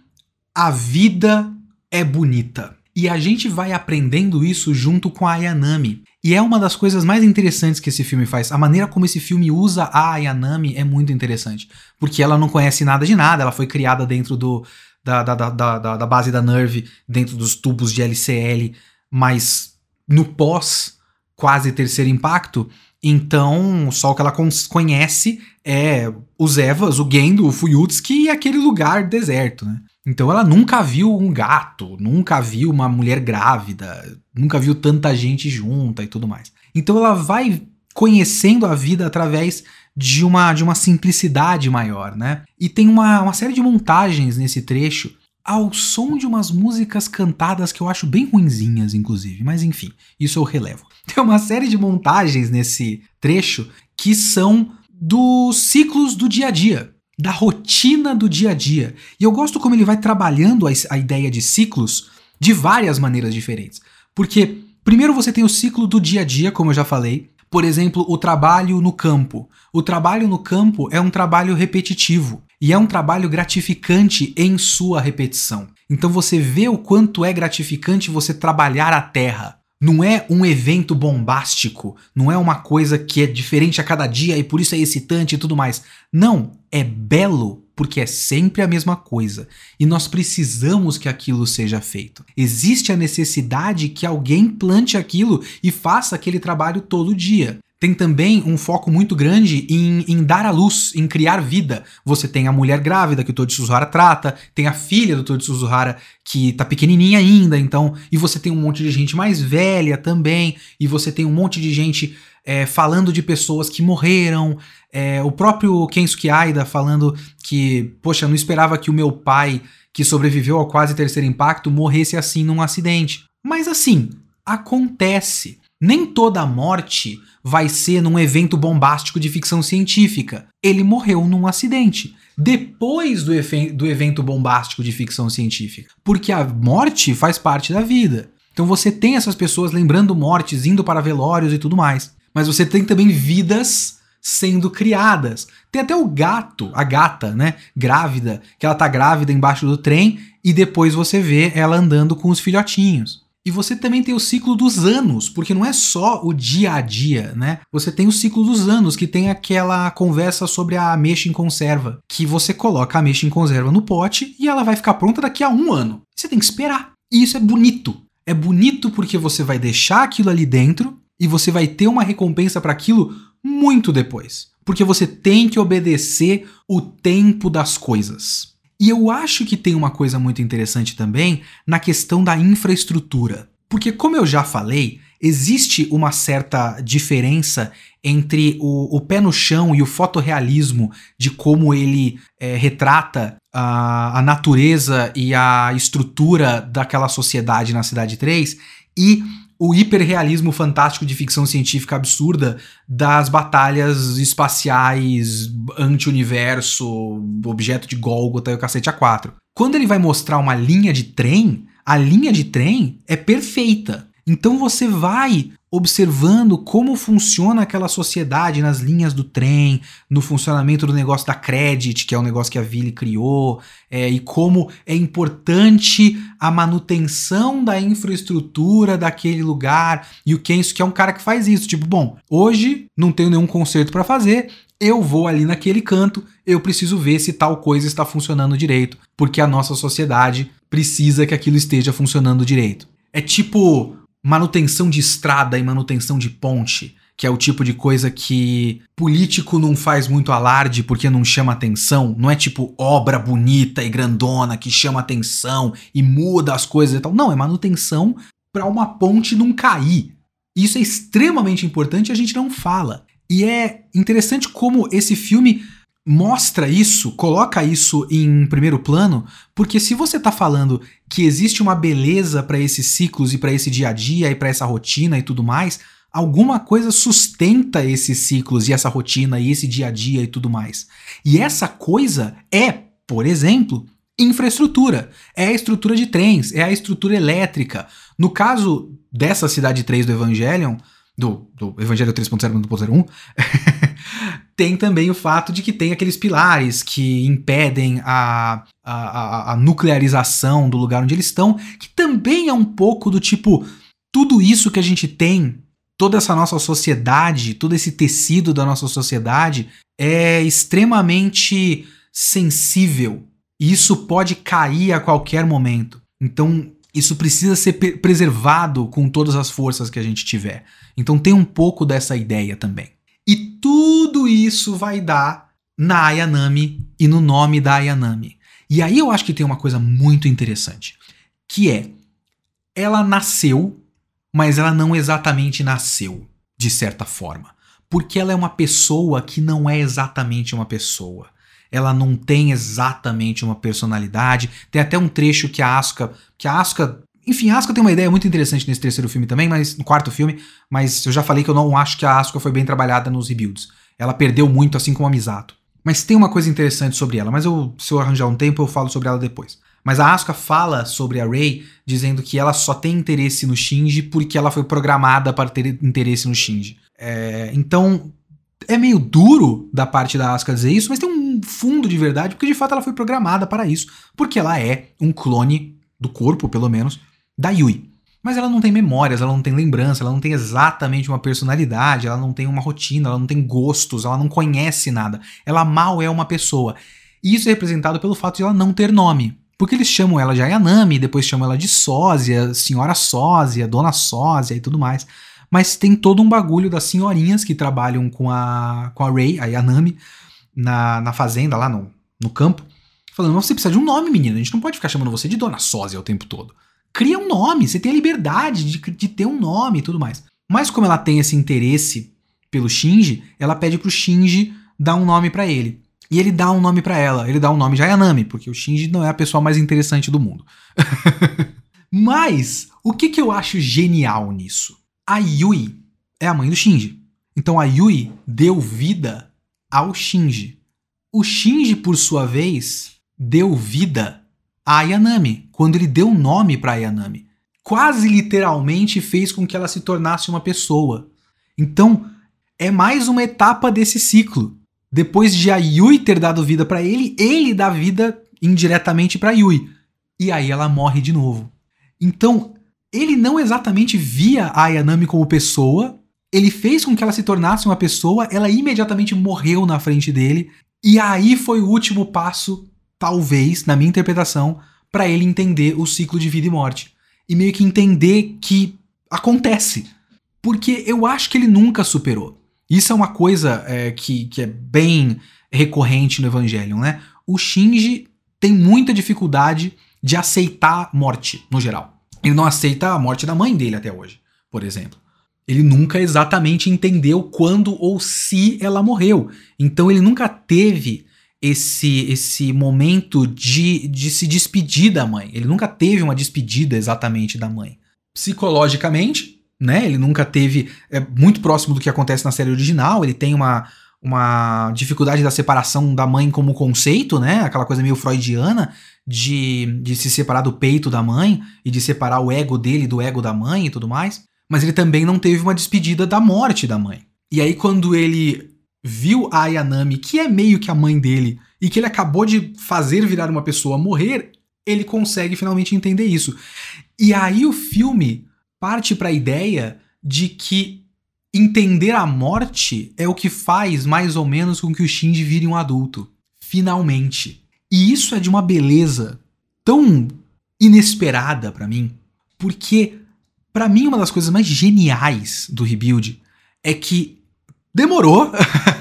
a vida é bonita. E a gente vai aprendendo isso junto com a Ayanami. E é uma das coisas mais interessantes que esse filme faz. A maneira como esse filme usa a Ayanami é muito interessante. Porque ela não conhece nada de nada, ela foi criada dentro do, da, da, da, da, da base da Nerve, dentro dos tubos de LCL, mas no pós quase terceiro impacto. Então, só o que ela conhece é os Evas, o Gendo, o Fuyutsuki e aquele lugar deserto, né? Então ela nunca viu um gato, nunca viu uma mulher grávida, nunca viu tanta gente junta e tudo mais. Então ela vai conhecendo a vida através de uma, de uma simplicidade maior, né? E tem uma, uma série de montagens nesse trecho ao som de umas músicas cantadas que eu acho bem ruinzinhas, inclusive, mas enfim, isso eu relevo. Tem uma série de montagens nesse trecho que são dos ciclos do dia a dia da rotina do dia a dia. E eu gosto como ele vai trabalhando a, a ideia de ciclos de várias maneiras diferentes. Porque, primeiro, você tem o ciclo do dia a dia, como eu já falei. Por exemplo, o trabalho no campo. O trabalho no campo é um trabalho repetitivo e é um trabalho gratificante em sua repetição. Então você vê o quanto é gratificante você trabalhar a terra, Não é um evento bombástico, não é uma coisa que é diferente a cada dia e por isso é excitante e tudo mais. Não, é belo porque é sempre a mesma coisa e nós precisamos que aquilo seja feito. Existe a necessidade que alguém plante aquilo e faça aquele trabalho todo dia tem também um foco muito grande em, em, dar à luz, em criar vida. Você tem a mulher grávida que o Toji Suzuhara trata, tem a filha do Toji Suzuhara que tá pequenininha ainda, então, e você tem um monte de gente mais velha também, e você tem um monte de gente é, falando de pessoas que morreram, é, o próprio Kensuke Aida falando que, poxa, não esperava que o meu pai, que sobreviveu ao quase terceiro impacto, morresse assim num acidente. Mas assim, acontece. Nem toda morte vai ser num evento bombástico de ficção científica. Ele morreu num acidente. Depois do, do evento bombástico de ficção científica. Porque a morte faz parte da vida. Então você tem essas pessoas lembrando mortes, indo para velórios e tudo mais. Mas você tem também vidas sendo criadas. Tem até o gato, a gata, né? Grávida, que ela tá grávida embaixo do trem e depois você vê ela andando com os filhotinhos. E você também tem o ciclo dos anos, porque não é só o dia a dia, né? Você tem o ciclo dos anos, que tem aquela conversa sobre a ameixa em conserva, que você coloca a ameixa em conserva no pote e ela vai ficar pronta daqui a um ano. Você tem que esperar. E isso é bonito. É bonito porque você vai deixar aquilo ali dentro e você vai ter uma recompensa para aquilo muito depois. Porque você tem que obedecer o tempo das coisas. E eu acho que tem uma coisa muito interessante também na questão da infraestrutura. Porque, como eu já falei, existe uma certa diferença entre o, o pé no chão e o fotorrealismo de como ele é, retrata a, a natureza e a estrutura daquela sociedade na Cidade 3 e o hiperrealismo fantástico de ficção científica absurda das batalhas espaciais anti-universo, objeto de Golgotha e o cacete A4. Quando ele vai mostrar uma linha de trem, a linha de trem é perfeita. Então você vai observando como funciona aquela sociedade nas linhas do trem, no funcionamento do negócio da Credit, que é um negócio que a Ville criou, é, e como é importante a manutenção da infraestrutura daquele lugar. E o Kenzo, que é um cara que faz isso, tipo, bom, hoje não tenho nenhum concerto para fazer, eu vou ali naquele canto, eu preciso ver se tal coisa está funcionando direito, porque a nossa sociedade precisa que aquilo esteja funcionando direito. É tipo manutenção de estrada e manutenção de ponte, que é o tipo de coisa que político não faz muito alarde porque não chama atenção, não é tipo obra bonita e grandona que chama atenção e muda as coisas e tal. Não, é manutenção para uma ponte não cair. Isso é extremamente importante e a gente não fala. E é interessante como esse filme mostra isso, coloca isso em primeiro plano, porque se você está falando que existe uma beleza para esses ciclos e para esse dia a dia e para essa rotina e tudo mais, alguma coisa sustenta esses ciclos e essa rotina e esse dia a dia e tudo mais. E essa coisa é, por exemplo, infraestrutura. É a estrutura de trens, é a estrutura elétrica. No caso dessa cidade 3 do Evangelion, do, do Evangelho 3.0 2.01, tem também o fato de que tem aqueles pilares que impedem a, a, a, nuclearização do lugar onde eles estão, que também é um pouco do tipo, tudo isso que a gente tem, toda essa nossa sociedade, todo esse tecido da nossa sociedade é extremamente sensível. E isso pode cair a qualquer momento. Então, isso precisa ser preservado com todas as forças que a gente tiver. Então tem um pouco dessa ideia também. Tudo isso vai dar na Ayanami e no nome da Ayanami. E aí eu acho que tem uma coisa muito interessante, que é ela nasceu, mas ela não exatamente nasceu, de certa forma. Porque ela é uma pessoa que não é exatamente uma pessoa. Ela não tem exatamente uma personalidade. Tem até um trecho que a Asuka, que a Asuka enfim, a tem uma ideia muito interessante nesse terceiro filme também, mas no quarto filme, mas eu já falei que eu não acho que a Asuka foi bem trabalhada nos rebuilds. Ela perdeu muito, assim como a Misato. Mas tem uma coisa interessante sobre ela, mas eu, se eu arranjar um tempo eu falo sobre ela depois. Mas a Asuka fala sobre a Rei, dizendo que ela só tem interesse no Shinji porque ela foi programada para ter interesse no Shinji. É, então, é meio duro da parte da Asuka dizer isso, mas tem um fundo de verdade, porque de fato ela foi programada para isso, porque ela é um clone do corpo, pelo menos, da Yui. Mas ela não tem memórias, ela não tem lembrança, ela não tem exatamente uma personalidade, ela não tem uma rotina, ela não tem gostos, ela não conhece nada. Ela mal é uma pessoa. E isso é representado pelo fato de ela não ter nome. Porque eles chamam ela de Ayanami, depois chamam ela de Sósia, Senhora Sósia, Dona Sósia e tudo mais. Mas tem todo um bagulho das senhorinhas que trabalham com a, com a Ray, a Yanami, na, na fazenda, lá no, no campo, falando: você precisa de um nome, menina. A gente não pode ficar chamando você de Dona Sósia o tempo todo. Cria um nome, você tem a liberdade de, de ter um nome e tudo mais. Mas como ela tem esse interesse pelo Shinji, ela pede pro Shinji dar um nome para ele. E ele dá um nome para ela, ele dá um nome de Ayanami, porque o Shinji não é a pessoa mais interessante do mundo. Mas, o que, que eu acho genial nisso? A Yui é a mãe do Shinji. Então a Yui deu vida ao Shinji. O Shinji, por sua vez, deu vida a Ayanami, quando ele deu nome para Ayanami. Quase literalmente fez com que ela se tornasse uma pessoa. Então, é mais uma etapa desse ciclo. Depois de a Yui ter dado vida para ele, ele dá vida indiretamente para Yui. E aí ela morre de novo. Então, ele não exatamente via a Ayanami como pessoa, ele fez com que ela se tornasse uma pessoa, ela imediatamente morreu na frente dele, e aí foi o último passo, talvez, na minha interpretação, para ele entender o ciclo de vida e morte. E meio que entender que acontece. Porque eu acho que ele nunca superou. Isso é uma coisa é, que, que é bem recorrente no Evangelion, né? O Shinji tem muita dificuldade de aceitar morte, no geral. Ele não aceita a morte da mãe dele até hoje, por exemplo. Ele nunca exatamente entendeu quando ou se ela morreu. Então ele nunca teve esse esse momento de, de se despedir da mãe. Ele nunca teve uma despedida exatamente da mãe. Psicologicamente, né? Ele nunca teve. É muito próximo do que acontece na série original. Ele tem uma, uma dificuldade da separação da mãe como conceito, né? Aquela coisa meio freudiana de, de se separar do peito da mãe e de separar o ego dele do ego da mãe e tudo mais. Mas ele também não teve uma despedida da morte da mãe. E aí, quando ele viu a Ayanami, que é meio que a mãe dele, e que ele acabou de fazer virar uma pessoa morrer, ele consegue finalmente entender isso. E aí o filme parte para a ideia de que entender a morte é o que faz mais ou menos com que o Shinji vire um adulto. Finalmente. E isso é de uma beleza tão inesperada para mim, porque para mim uma das coisas mais geniais do rebuild é que demorou,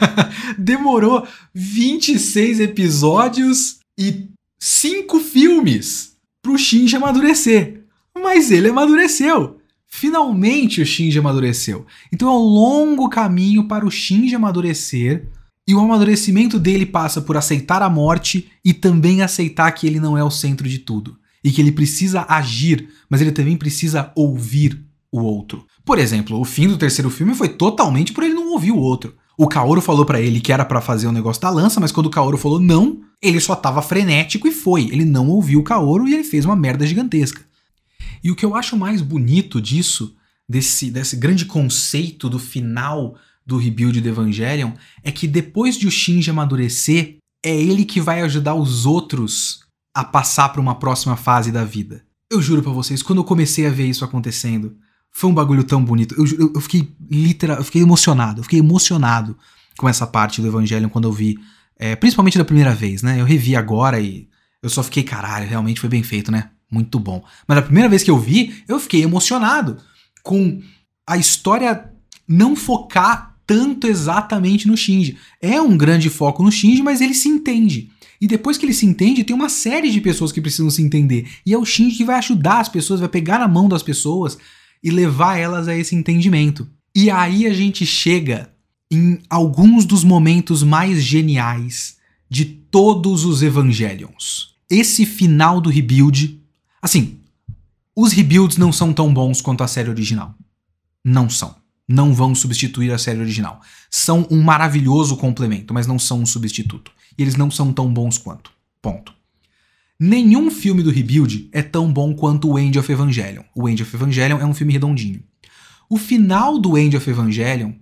demorou 26 episódios e 5 filmes pro Shinji amadurecer. Mas ele amadureceu. Finalmente o Shinji amadureceu. Então é um longo caminho para o Shinji amadurecer e o amadurecimento dele passa por aceitar a morte e também aceitar que ele não é o centro de tudo. E que ele precisa agir, mas ele também precisa ouvir o outro. Por exemplo, o fim do terceiro filme foi totalmente por ele não ouvir o outro. O Kaoru falou para ele que era para fazer o negócio da lança, mas quando o Kaoru falou não, ele só tava frenético e foi. Ele não ouviu o Kaoru e ele fez uma merda gigantesca. E o que eu acho mais bonito disso, desse, desse grande conceito do final do rebuild do Evangelion é que depois de o Shinji amadurecer, é ele que vai ajudar os outros a passar para uma próxima fase da vida. Eu juro para vocês, quando eu comecei a ver isso acontecendo, foi um bagulho tão bonito. Eu, eu, eu fiquei literal, eu fiquei emocionado, eu fiquei emocionado com essa parte do Evangelion quando eu vi, é, principalmente da primeira vez, né? Eu revi agora e eu só fiquei, caralho, realmente foi bem feito, né? Muito bom. Mas a primeira vez que eu vi, eu fiquei emocionado com a história não focar tanto exatamente no Shinji. É um grande foco no Shinji, mas ele se entende. E depois que ele se entende, tem uma série de pessoas que precisam se entender. E é o Shinji que vai ajudar as pessoas, vai pegar na mão das pessoas e levar elas a esse entendimento. E aí a gente chega em alguns dos momentos mais geniais de todos os Evangelions. Esse final do rebuild. Assim, os rebuilds não são tão bons quanto a série original. Não são não vão substituir a série original. São um maravilhoso complemento, mas não são um substituto. E eles não são tão bons quanto. Ponto. Nenhum filme do Rebuild é tão bom quanto o End of Evangelion. O End of Evangelion é um filme redondinho. O final do End of Evangelion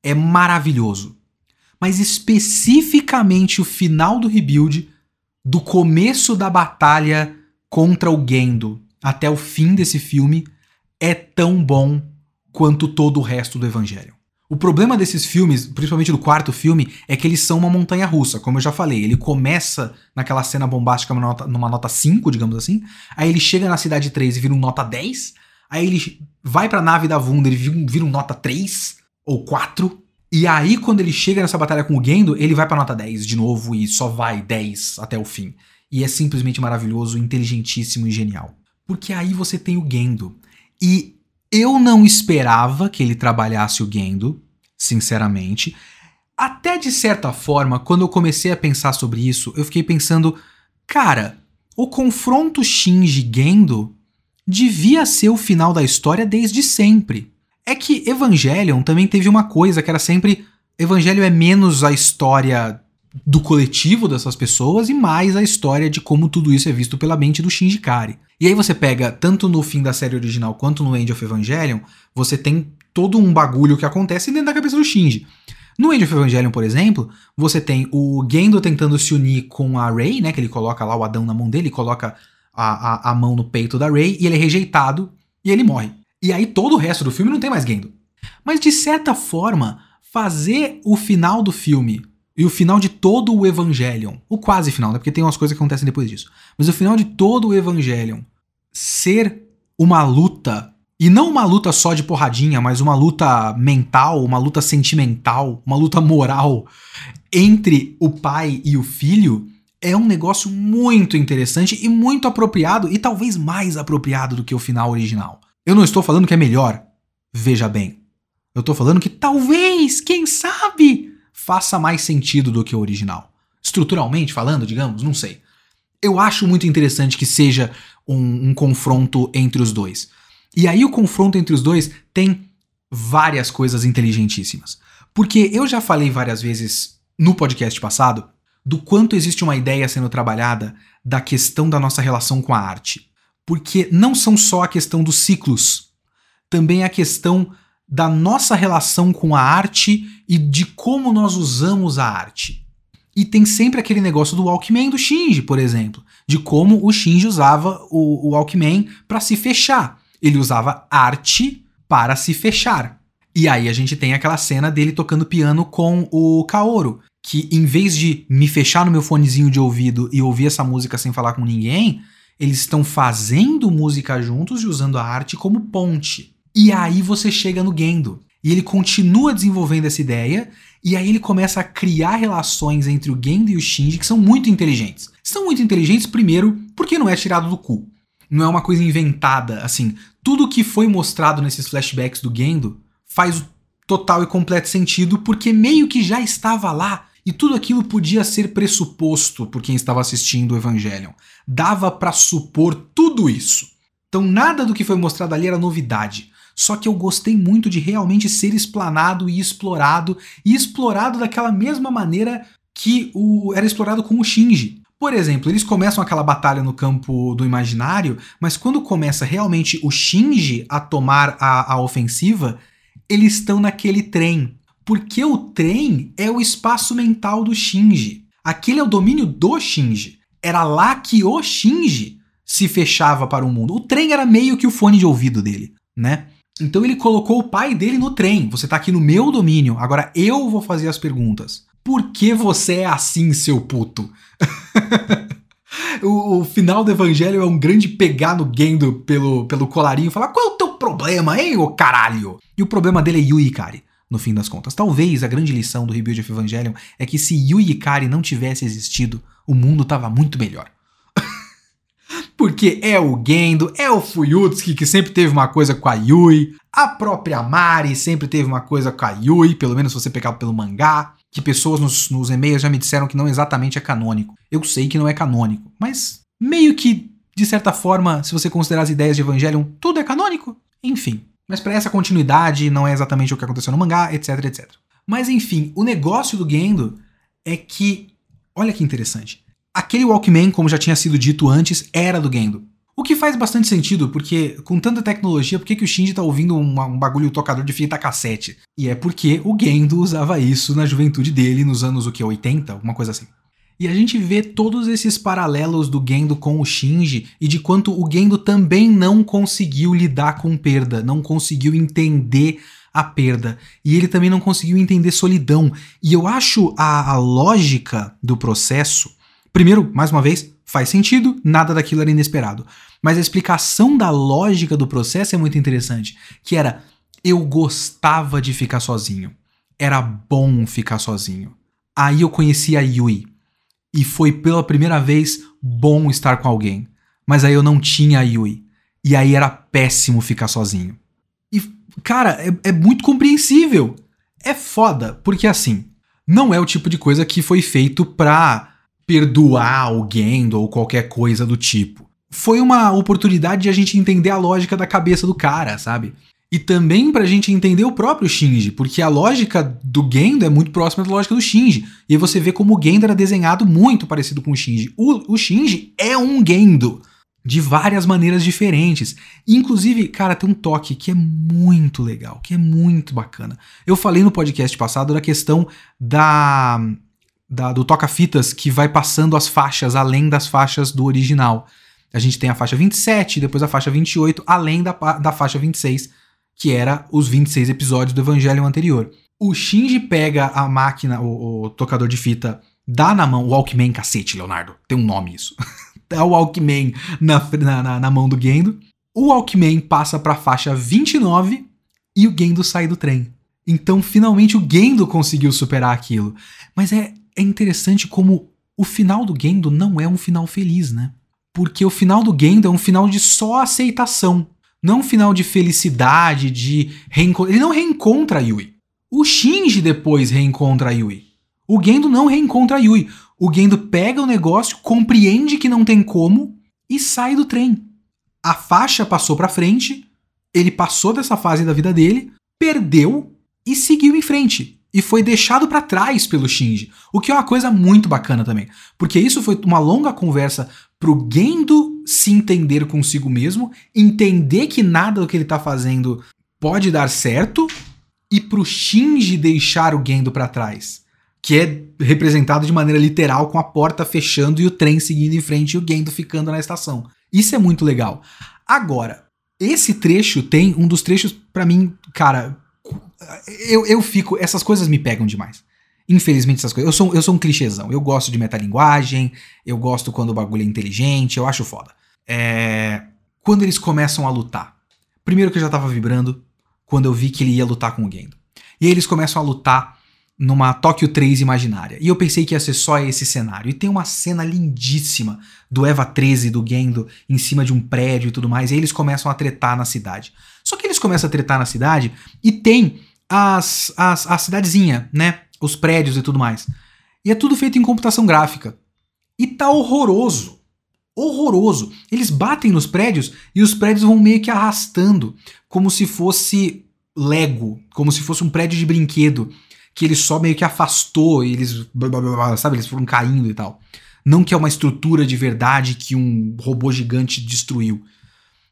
é maravilhoso. Mas especificamente o final do Rebuild, do começo da batalha contra o Gendo até o fim desse filme, é tão bom quanto todo o resto do Evangelho. O problema desses filmes, principalmente do quarto filme, é que eles são uma montanha russa, como eu já falei. Ele começa naquela cena bombástica numa nota, numa nota 5, digamos assim. Aí ele chega na cidade 3 e vira um nota 10. Aí ele vai pra nave da Wunda e vira, vira um nota 3 ou 4. E aí, quando ele chega nessa batalha com o Gendo, ele vai pra nota 10 de novo e só vai 10 até o fim. E é simplesmente maravilhoso, inteligentíssimo e genial. Porque aí você tem o Gendo. E eu não esperava que ele trabalhasse o Gendo, sinceramente. Até de certa forma, quando eu comecei a pensar sobre isso, eu fiquei pensando, cara, o confronto Shinji-Gendo devia ser o final da história desde sempre. É que Evangelion também teve uma coisa que era sempre Evangelho é menos a história do coletivo dessas pessoas e mais a história de como tudo isso é visto pela mente do Shinji Kari. E aí você pega, tanto no fim da série original quanto no End of Evangelion, você tem todo um bagulho que acontece dentro da cabeça do Shinji. No End of Evangelion, por exemplo, você tem o Gendo tentando se unir com a Rei, né? Que ele coloca lá o Adão na mão dele, coloca a, a, a mão no peito da Rei, e ele é rejeitado e ele morre. E aí todo o resto do filme não tem mais Gendo. Mas de certa forma, fazer o final do filme e o final de todo o Evangelion, o quase final, né? Porque tem umas coisas que acontecem depois disso. Mas o final de todo o Evangelion ser uma luta, e não uma luta só de porradinha, mas uma luta mental, uma luta sentimental, uma luta moral entre o pai e o filho, é um negócio muito interessante e muito apropriado, e talvez mais apropriado do que o final original. Eu não estou falando que é melhor, veja bem. Eu estou falando que talvez, quem sabe, faça mais sentido do que o original. Estruturalmente falando, digamos, não sei. Eu acho muito interessante que seja um, um confronto entre os dois. E aí o confronto entre os dois tem várias coisas inteligentíssimas. Porque eu já falei várias vezes no podcast passado do quanto existe uma ideia sendo trabalhada da questão da nossa relação com a arte. Porque não são só a questão dos ciclos, também a questão da nossa relação com a arte e de como nós usamos a arte. E tem sempre aquele negócio do Walkman do Shinji, por exemplo, de como o Shinji usava o, o Walkman para se fechar. Ele usava arte para se fechar. E aí a gente tem aquela cena dele tocando piano com o Kaoru, que em vez de me fechar no meu fonezinho de ouvido e ouvir essa música sem falar com ninguém, eles estão fazendo música juntos e usando a arte como ponte. E aí você chega no Gendo. E ele continua desenvolvendo essa ideia, e aí ele começa a criar relações entre o Gendo e o Shinji que são muito inteligentes. São muito inteligentes, primeiro, porque não é tirado do cu. Não é uma coisa inventada, assim. Tudo que foi mostrado nesses flashbacks do Gendo faz total e completo sentido, porque meio que já estava lá, e tudo aquilo podia ser pressuposto por quem estava assistindo o Evangelion. Dava para supor tudo isso. Então nada do que foi mostrado ali era novidade. Só que eu gostei muito de realmente ser explanado e explorado, e explorado daquela mesma maneira que o era explorado com o Shinji. Por exemplo, eles começam aquela batalha no campo do imaginário, mas quando começa realmente o Shinji a tomar a, a ofensiva, eles estão naquele trem. Porque o trem é o espaço mental do Shinji. Aquele é o domínio do Shinji. Era lá que o Shinji se fechava para o mundo. O trem era meio que o fone de ouvido dele, né? Então ele colocou o pai dele no trem. Você tá aqui no meu domínio, agora eu vou fazer as perguntas. Por que você é assim, seu puto? o, o, final do evangelho é um grande pegar no Gendo pelo, pelo colarinho e falar: qual é o teu problema, hein, ô caralho? E o problema dele é Yui Ikari, no fim das contas. Talvez a grande lição do Rebuild of Evangelion é que se Yui Ikari não tivesse existido, o mundo tava muito melhor porque é o Gendo, é o Fuyutsuki que sempre teve uma coisa com a Yui, a própria Mari sempre teve uma coisa com a Yui, pelo menos se você pegar pelo mangá, que pessoas nos, nos e-mails já me disseram que não exatamente é canônico. Eu sei que não é canônico, mas meio que, de certa forma, se você considerar as ideias de Evangelion, tudo é canônico. Enfim. Mas para essa continuidade, não é exatamente o que aconteceu no mangá, etc, etc. Mas enfim, o negócio do Gendo é que, olha que interessante. Aquele Walkman, como já tinha sido dito antes, era do Gendo. O que faz bastante sentido, porque com tanta tecnologia, por que, que o Shinji tá ouvindo um, bagulho tocador de fita cassete? E é porque o Gendo usava isso na juventude dele, nos anos o que, 80? Alguma coisa assim. E a gente vê todos esses paralelos do Gendo com o Shinji e de quanto o Gendo também não conseguiu lidar com perda, não conseguiu entender a perda. E ele também não conseguiu entender solidão. E eu acho a, a lógica do processo. Primeiro, mais uma vez, faz sentido, nada daquilo era inesperado. Mas a explicação da lógica do processo é muito interessante. Que era, eu gostava de ficar sozinho. Era bom ficar sozinho. Aí eu conheci a Yui e foi pela primeira vez bom estar com alguém. Mas aí eu não tinha a Yui. E aí era péssimo ficar sozinho. E, cara, é, é muito compreensível. É foda, porque assim, não é o tipo de coisa que foi feito pra perdoar alguém ou qualquer coisa do tipo. Foi uma oportunidade de a gente entender a lógica da cabeça do cara, sabe? E também pra gente entender o próprio Shinji, porque a lógica do Gendo é muito próxima da lógica do Shinji. E você vê como o Gendo era desenhado muito parecido com o Shinji. O, o Shinji é um Gendo de várias maneiras diferentes. Inclusive, cara, tem um toque que é muito legal, que é muito bacana. Eu falei no podcast passado da questão da, da do toca-fitas que vai passando as faixas além das faixas do original. A gente tem a faixa 27, depois a faixa 28, além da, da faixa 26 que era os 26 episódios do Evangelho anterior. O Shinji pega a máquina, o, o tocador de fita, dá na mão, o Walkman, cacete, Leonardo, tem um nome isso. dá o Walkman na, na, na mão do Gendo. O Walkman passa para a faixa 29 e o Gendo sai do trem. Então, finalmente, o Gendo conseguiu superar aquilo. Mas é, é interessante como o final do Gendo não é um final feliz, né? Porque o final do Gendo é um final de só aceitação. Não um final de felicidade, de reencontro. Ele não reencontra a Yui. O Shinji depois reencontra a Yui. O Gendo não reencontra a Yui. O Gendo pega o negócio, compreende que não tem como e sai do trem. A faixa passou para frente, ele passou dessa fase da vida dele, perdeu e seguiu em frente. E foi deixado para trás pelo Shinji. O que é uma coisa muito bacana também. Porque isso foi uma longa conversa pro Gendo se entender consigo mesmo, entender que nada do que ele tá fazendo pode dar certo, e pro Shinji deixar o Gendo para trás. Que é representado de maneira literal com a porta fechando e o trem seguindo em frente e o Gendo ficando na estação. Isso é muito legal. Agora, esse trecho tem um dos trechos, para mim, cara, eu, eu fico. Essas coisas me pegam demais. Infelizmente, essas coisas. Eu sou, eu sou um clichêzão. Eu gosto de metalinguagem, eu gosto quando o bagulho é inteligente, eu acho foda. É... Quando eles começam a lutar. Primeiro que eu já tava vibrando quando eu vi que ele ia lutar com o Gendo. E aí eles começam a lutar numa Tóquio 3 imaginária. E eu pensei que ia ser só esse cenário. E tem uma cena lindíssima do Eva 13, do Gendo, em cima de um prédio e tudo mais. E aí eles começam a tretar na cidade. Só que eles começam a tretar na cidade e tem as, as, a cidadezinha, né? os prédios e tudo mais. E é tudo feito em computação gráfica. E tá horroroso. Horroroso. Eles batem nos prédios e os prédios vão meio que arrastando, como se fosse Lego, como se fosse um prédio de brinquedo, que ele só meio que afastou, e eles, sabe, eles foram caindo e tal. Não que é uma estrutura de verdade que um robô gigante destruiu.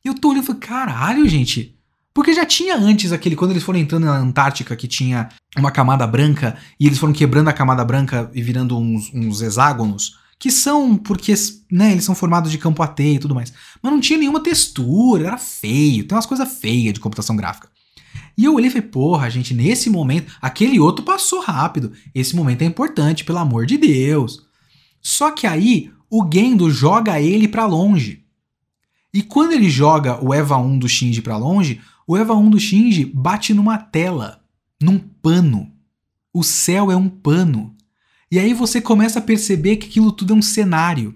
E eu tô olhando e falei, caralho, gente, porque já tinha antes aquele, quando eles foram entrando na Antártica, que tinha uma camada branca, e eles foram quebrando a camada branca e virando uns, uns hexágonos, que são porque, né, eles são formados de campo AT e tudo mais. Mas não tinha nenhuma textura, era feio, tem umas coisas feias de computação gráfica. E eu olhei e falei, porra, gente, nesse momento, aquele outro passou rápido. Esse momento é importante, pelo amor de Deus. Só que aí, o Gendo joga ele para longe. E quando ele joga o EVA 1 do Shinji para longe, o EVA 1 do Shinji bate numa tela, num pano. O céu é um pano. E aí você começa a perceber que aquilo tudo é um cenário.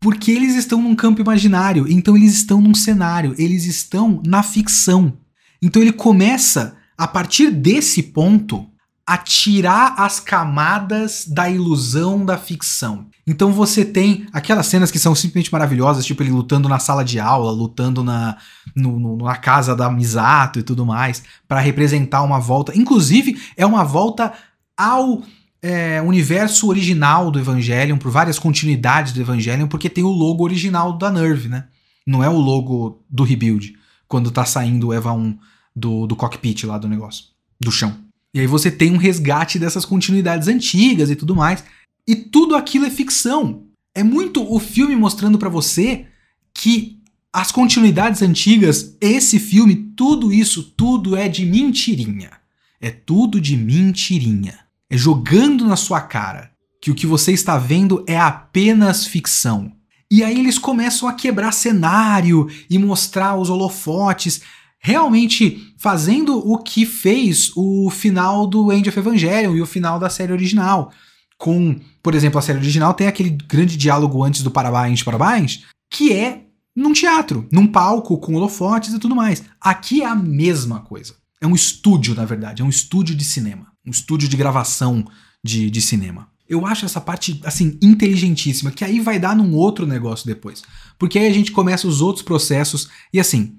Porque eles estão num campo imaginário, então eles estão num cenário, eles estão na ficção. Então ele começa, a partir desse ponto, a tirar as camadas da ilusão da ficção. Então você tem aquelas cenas que são simplesmente maravilhosas, tipo ele lutando na sala de aula, lutando na, no, no, na casa da Misato e tudo mais, para representar uma volta. Inclusive, é uma volta ao é, universo original do Evangelion, por várias continuidades do Evangelion, porque tem o logo original da Nerve, né? Não é o logo do Rebuild, quando tá saindo o EVA 1 do, do cockpit lá do negócio, do chão. E aí você tem um resgate dessas continuidades antigas e tudo mais. E tudo aquilo é ficção. É muito o filme mostrando para você que as continuidades antigas, esse filme, tudo isso, tudo é de mentirinha. É tudo de mentirinha. É jogando na sua cara que o que você está vendo é apenas ficção. E aí eles começam a quebrar cenário e mostrar os holofotes, realmente fazendo o que fez o final do End of Evangelion e o final da série original. Com, por exemplo, a série original tem aquele grande diálogo antes do Parabéns, Parabéns, que é num teatro, num palco com holofotes e tudo mais. Aqui é a mesma coisa. É um estúdio, na verdade, é um estúdio de cinema, um estúdio de gravação de, de cinema. Eu acho essa parte, assim, inteligentíssima, que aí vai dar num outro negócio depois. Porque aí a gente começa os outros processos, e assim,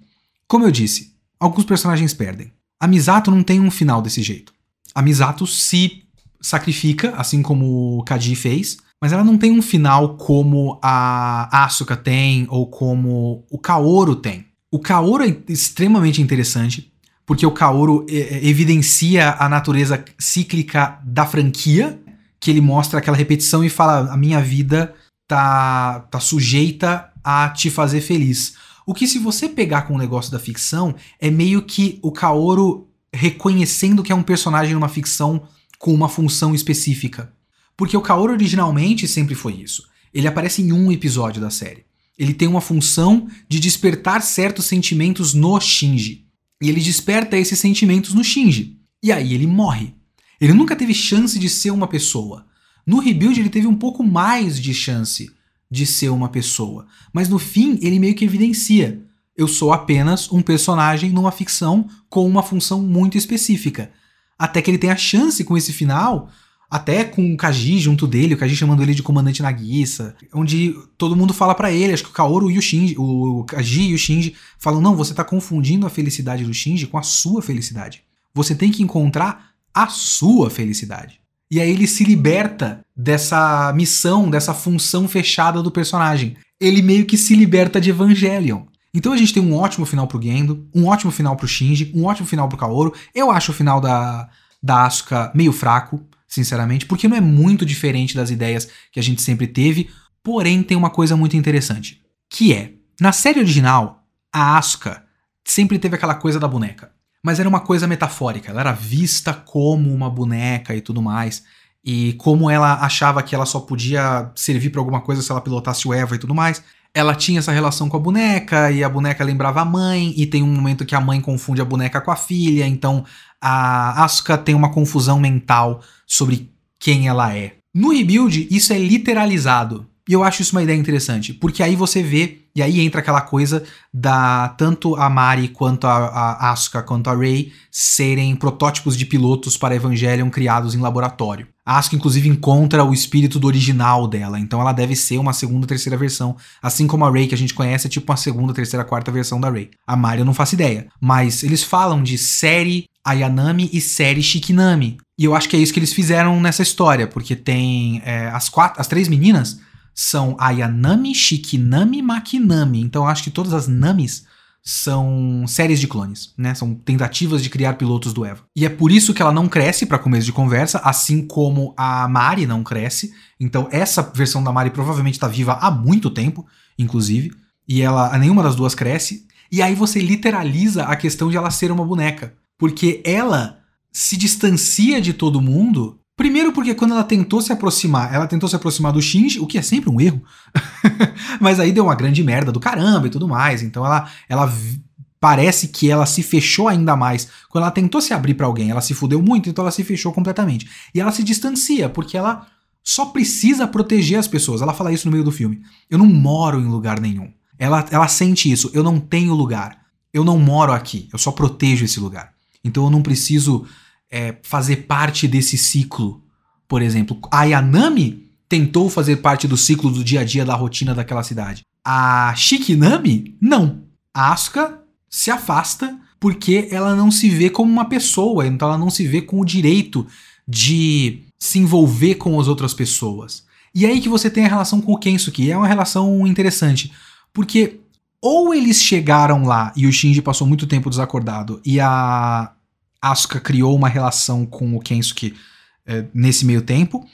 como eu disse, alguns personagens perdem. A Misato não tem um final desse jeito. A Misato se sacrifica, assim como o Kaji fez, mas ela não tem um final como a Asuka tem ou como o Kaoru tem. O Kaoru é extremamente interessante, porque o Kaoru é, é, evidencia a natureza cíclica da franquia, que ele mostra aquela repetição e fala: a minha vida tá, tá sujeita a te fazer feliz. O que, se você pegar com o negócio da ficção, é meio que o Kaoru reconhecendo que é um personagem numa ficção com uma função específica. Porque o Kaoru originalmente sempre foi isso. Ele aparece em um episódio da série. Ele tem uma função de despertar certos sentimentos no Shinji. E ele desperta esses sentimentos no Shinji. E aí ele morre. Ele nunca teve chance de ser uma pessoa. No rebuild ele teve um pouco mais de chance de ser uma pessoa, mas no fim ele meio que evidencia: eu sou apenas um personagem numa ficção com uma função muito específica. Até que ele tem a chance com esse final, até com o Kaji junto dele, o Kaji chamando ele de comandante Nagisa, onde todo mundo fala para ele, acho que o Kaoru e o Shinji, o Kaji e o Shinji falam: "Não, você tá confundindo a felicidade do Shinji com a sua felicidade. Você tem que encontrar a sua felicidade. E aí ele se liberta dessa missão, dessa função fechada do personagem. Ele meio que se liberta de Evangelion. Então a gente tem um ótimo final pro Gendo, um ótimo final pro Shinji, um ótimo final pro Kaoru. Eu acho o final da, da Asuka meio fraco, sinceramente, porque não é muito diferente das ideias que a gente sempre teve, porém tem uma coisa muito interessante, que é, na série original, a Asuka sempre teve aquela coisa da boneca mas era uma coisa metafórica. Ela era vista como uma boneca e tudo mais. E como ela achava que ela só podia servir para alguma coisa se ela pilotasse o Eva e tudo mais, ela tinha essa relação com a boneca e a boneca lembrava a mãe. E tem um momento que a mãe confunde a boneca com a filha. Então a Asuka tem uma confusão mental sobre quem ela é. No rebuild, isso é literalizado. E eu acho isso uma ideia interessante, porque aí você vê, e aí entra aquela coisa da tanto a Mari quanto a, a Asuka quanto a Rey serem protótipos de pilotos para Evangelion criados em laboratório. Asuka, inclusive, encontra o espírito do original dela, então ela deve ser uma segunda, terceira versão, assim como a Rey que a gente conhece é tipo uma segunda, terceira, quarta versão da Rey. A Mari eu não faço ideia, mas eles falam de série Ayanami e série Shikinami. E eu acho que é isso que eles fizeram nessa história, porque tem é, as quatro, as três meninas são Ayanami, Shikinami, Makinami. Então acho que todas as Namis são séries de clones, né? São tentativas de criar pilotos do Eva. E é por isso que ela não cresce para começo de conversa, assim como a Mari não cresce. Então essa versão da Mari provavelmente está viva há muito tempo, inclusive, e ela nenhuma das duas cresce. E aí você literaliza a questão de ela ser uma boneca, porque ela se distancia de todo mundo Primeiro porque quando ela tentou se aproximar, ela tentou se aproximar do Shinji, o que é sempre um erro. Mas aí deu uma grande merda do caramba e tudo mais. Então ela, ela parece que ela se fechou ainda mais. Quando ela tentou se abrir para alguém, ela se fudeu muito, então ela se fechou completamente. E ela se distancia, porque ela só precisa proteger as pessoas. Ela fala isso no meio do filme. Eu não moro em lugar nenhum. Ela, ela sente isso. Eu não tenho lugar. Eu não moro aqui. Eu só protejo esse lugar. Então eu não preciso é, fazer parte desse ciclo. Por exemplo, a Yanami tentou fazer parte do ciclo do dia a dia da rotina daquela cidade. A Shikinami, não. A Asuka se afasta porque ela não se vê como uma pessoa, então ela não se vê com o direito de se envolver com as outras pessoas. E aí que você tem a relação com o Kensuke, é uma relação interessante, porque ou eles chegaram lá e o Shinji passou muito tempo desacordado e a Asuka criou uma relação com o Kensuke é, nesse meio tempo,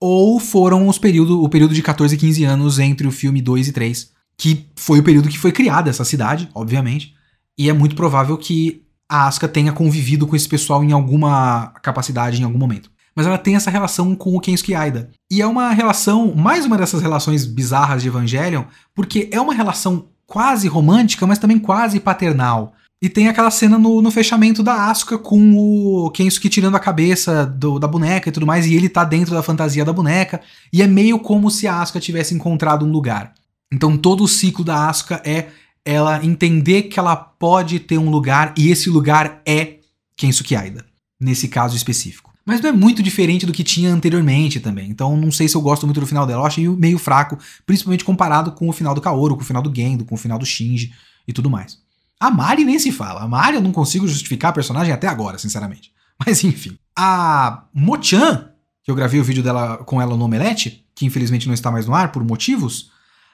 ou foram os período, o período de 14 e 15 anos entre o filme 2 e 3, que foi o período que foi criada essa cidade, obviamente, e é muito provável que a Asuka tenha convivido com esse pessoal em alguma capacidade, em algum momento. Mas ela tem essa relação com o Kensuke Aida. E é uma relação, mais uma dessas relações bizarras de Evangelion, porque é uma relação quase romântica, mas também quase paternal. E tem aquela cena no, no fechamento da Asuka com o Kensuke tirando a cabeça do, da boneca e tudo mais, e ele tá dentro da fantasia da boneca, e é meio como se a Asuka tivesse encontrado um lugar. Então todo o ciclo da Asuka é ela entender que ela pode ter um lugar, e esse lugar é Kensuke Aida, nesse caso específico. Mas não é muito diferente do que tinha anteriormente também. Então não sei se eu gosto muito do final dela. Eu achei meio fraco, principalmente comparado com o final do Kaoru, com o final do Gendo, com o final do Shinji e tudo mais. A Mari nem se fala. A Mari eu não consigo justificar a personagem até agora, sinceramente. Mas enfim. A Mochan, que eu gravei o vídeo dela com ela no Omelete, que infelizmente não está mais no ar por motivos,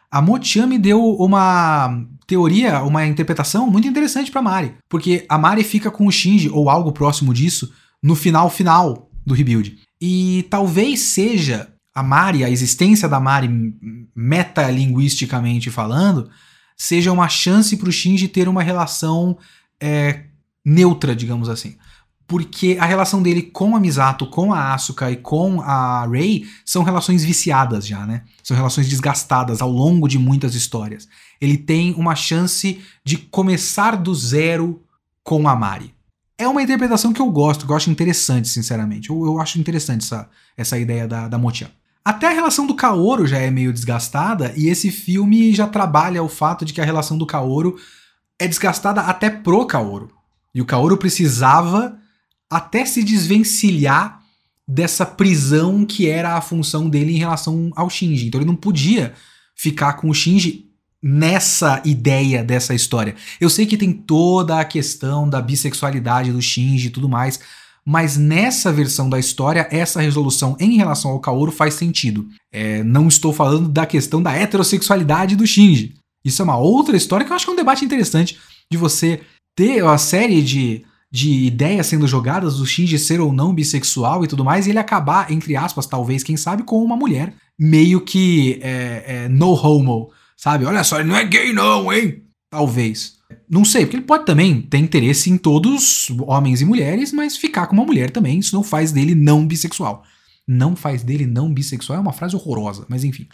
a Mochan me deu uma teoria, uma interpretação muito interessante para Mari, porque a Mari fica com o Shinji ou algo próximo disso no final final do rebuild. E talvez seja a Mari, a existência da Mari metalinguisticamente falando, seja uma chance para o Shinji ter uma relação é, neutra, digamos assim. Porque a relação dele com a Misato, com a Asuka e com a Rei são relações viciadas já, né? São relações desgastadas ao longo de muitas histórias. Ele tem uma chance de começar do zero com a Mari é uma interpretação que eu gosto, que eu acho interessante, sinceramente. Eu, eu acho interessante essa, essa ideia da, da Motian. Até a relação do Kaoru já é meio desgastada, e esse filme já trabalha o fato de que a relação do Kaoru é desgastada até pro Kaoru. E o Kaoru precisava até se desvencilhar dessa prisão que era a função dele em relação ao Shinji. Então ele não podia ficar com o Shinji nessa ideia dessa história. Eu sei que tem toda a questão da bissexualidade do Shinji e tudo mais, mas nessa versão da história, essa resolução em relação ao Kaoru faz sentido. É, não estou falando da questão da heterossexualidade do Shinji. Isso é uma outra história que eu acho que é um debate interessante de você ter uma série de, de ideias sendo jogadas do Shinji ser ou não bissexual e tudo mais, e ele acabar, entre aspas, talvez, quem sabe, com uma mulher meio que é, é, no homo Sabe? Olha só, ele não é gay, não, hein? Talvez. Não sei, porque ele pode também ter interesse em todos, homens e mulheres, mas ficar com uma mulher também, isso não faz dele não bissexual. Não faz dele não bissexual é uma frase horrorosa, mas enfim.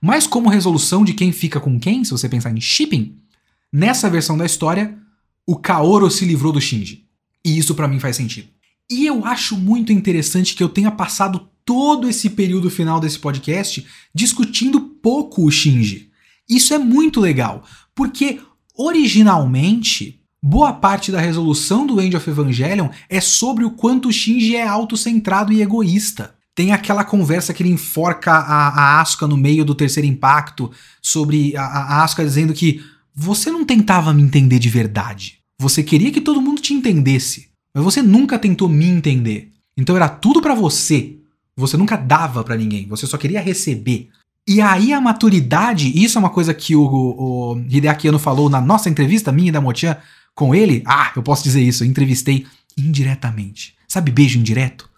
Mas como resolução de quem fica com quem, se você pensar em shipping, nessa versão da história, o Kaoru se livrou do Shinji. E isso para mim faz sentido. E eu acho muito interessante que eu tenha passado todo esse período final desse podcast discutindo pouco o Shinji. Isso é muito legal, porque originalmente boa parte da resolução do End of Evangelion é sobre o quanto Shinji é autocentrado e egoísta. Tem aquela conversa que ele enforca a, a Asuka no meio do terceiro impacto sobre a, a Asuka dizendo que você não tentava me entender de verdade. Você queria que todo mundo te entendesse, mas você nunca tentou me entender. Então era tudo para você. Você nunca dava para ninguém, você só queria receber. E aí a maturidade, isso é uma coisa que o, o Hideaki Anno falou na nossa entrevista, minha e da Motian, com ele. Ah, eu posso dizer isso, eu entrevistei indiretamente. Sabe beijo indireto?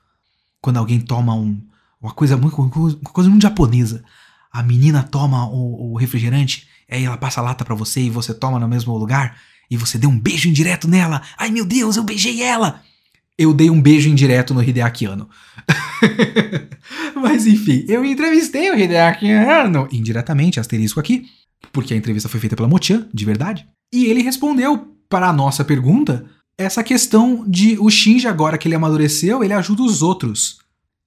Quando alguém toma um, uma coisa muito, uma coisa muito japonesa. A menina toma o, o refrigerante, aí ela passa a lata para você e você toma no mesmo lugar e você deu um beijo indireto nela. Ai meu Deus, eu beijei ela! eu dei um beijo indireto no Hideaki Anno. Mas enfim, eu entrevistei o Hideaki Anno, indiretamente, asterisco aqui, porque a entrevista foi feita pela Motian, de verdade. E ele respondeu para a nossa pergunta essa questão de o Shinji, agora que ele amadureceu, ele ajuda os outros.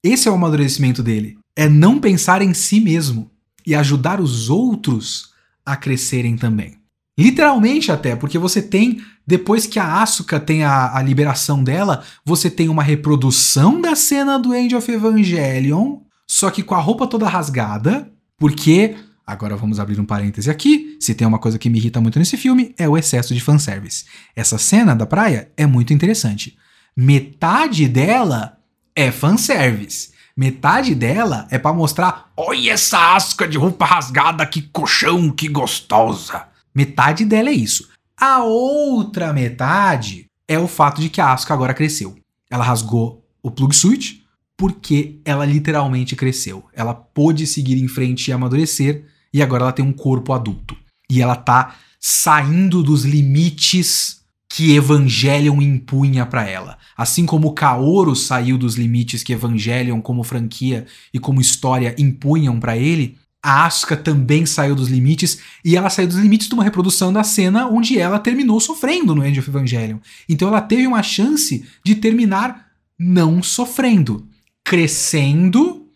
Esse é o amadurecimento dele. É não pensar em si mesmo e ajudar os outros a crescerem também. Literalmente até, porque você tem, depois que a Asuka tem a, a, liberação dela, você tem uma reprodução da cena do End of Evangelion, só que com a roupa toda rasgada, porque, agora vamos abrir um parêntese aqui, se tem uma coisa que me irrita muito nesse filme, é o excesso de fanservice. Essa cena da praia é muito interessante. Metade dela é fanservice. Metade dela é para mostrar, olha essa Asuka de roupa rasgada, que colchão, que gostosa. Metade dela é isso. A outra metade é o fato de que a Asuka agora cresceu. Ela rasgou o plug switch, porque ela literalmente cresceu. Ela pôde seguir em frente e amadurecer, e agora ela tem um corpo adulto. E ela tá saindo dos limites que Evangelion impunha para ela. Assim como Kaoru saiu dos limites que Evangelion como franquia e como história impunham para ele, a Asuka também saiu dos limites e ela saiu dos limites de uma reprodução da cena onde ela terminou sofrendo no End of Evangelion. Então ela teve uma chance de terminar não sofrendo crescendo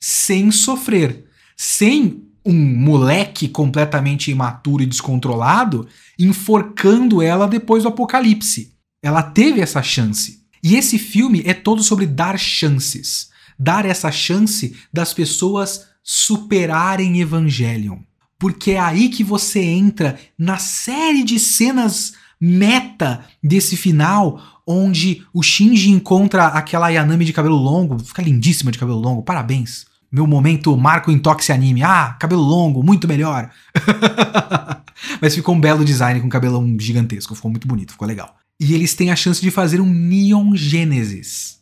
sem sofrer, sem um moleque completamente imaturo e descontrolado enforcando ela depois do apocalipse. Ela teve essa chance. E esse filme é todo sobre dar chances. Dar essa chance das pessoas superarem Evangelion. Porque é aí que você entra na série de cenas meta desse final, onde o Shinji encontra aquela Yanami de cabelo longo, fica lindíssima de cabelo longo, parabéns. Meu momento Marco Intox Anime. Ah, cabelo longo, muito melhor. Mas ficou um belo design com cabelão gigantesco, ficou muito bonito, ficou legal. E eles têm a chance de fazer um Neon Genesis.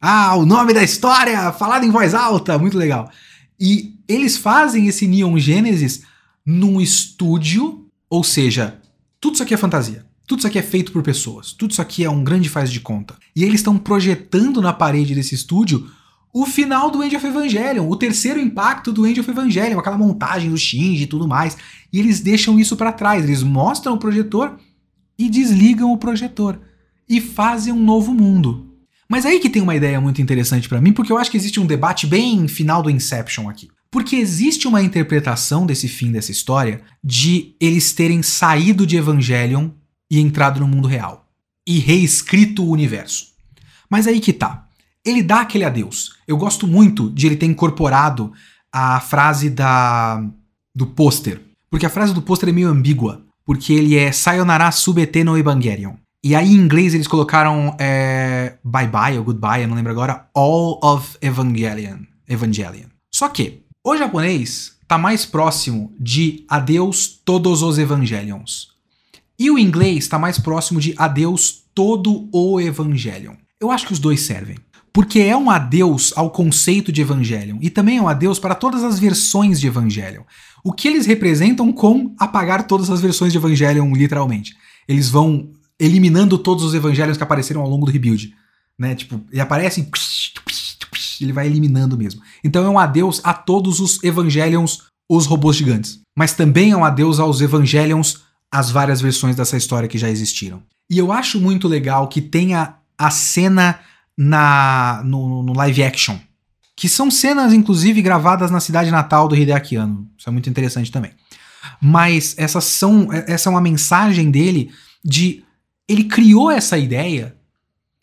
Ah, o nome da história, falado em voz alta, muito legal. E eles fazem esse Neon Genesis num estúdio, ou seja, tudo isso aqui é fantasia. Tudo isso aqui é feito por pessoas. Tudo isso aqui é um grande faz de conta. E eles estão projetando na parede desse estúdio o final do End of Evangelion, o terceiro impacto do End of Evangelion, aquela montagem do Shinji e tudo mais. E eles deixam isso para trás. Eles mostram o projetor e desligam o projetor e fazem um novo mundo. Mas aí que tem uma ideia muito interessante para mim, porque eu acho que existe um debate bem final do Inception aqui. Porque existe uma interpretação desse fim dessa história de eles terem saído de Evangelion e entrado no mundo real e reescrito o universo. Mas aí que tá. Ele dá aquele adeus. Eu gosto muito de ele ter incorporado a frase da do pôster, porque a frase do pôster é meio ambígua, porque ele é Sayonara subete no Evangelion. E aí em inglês eles colocaram é, bye bye ou goodbye, eu não lembro agora, all of Evangelion. Evangelion. Só que o japonês tá mais próximo de adeus todos os Evangelions. E o inglês está mais próximo de adeus todo o Evangelion. Eu acho que os dois servem. Porque é um adeus ao conceito de Evangelion e também é um adeus para todas as versões de Evangelion. O que eles representam com apagar todas as versões de Evangelion, literalmente. Eles vão eliminando todos os Evangelions que apareceram ao longo do rebuild. Né? Tipo, ele aparece ele vai eliminando mesmo. Então é um adeus a todos os Evangelions, os robôs gigantes. Mas também é um adeus aos Evangelions as várias versões dessa história que já existiram. E eu acho muito legal que tenha a cena na no, no live action, que são cenas inclusive gravadas na cidade natal do Hideaki. Isso é muito interessante também. Mas essas são essa é uma mensagem dele de ele criou essa ideia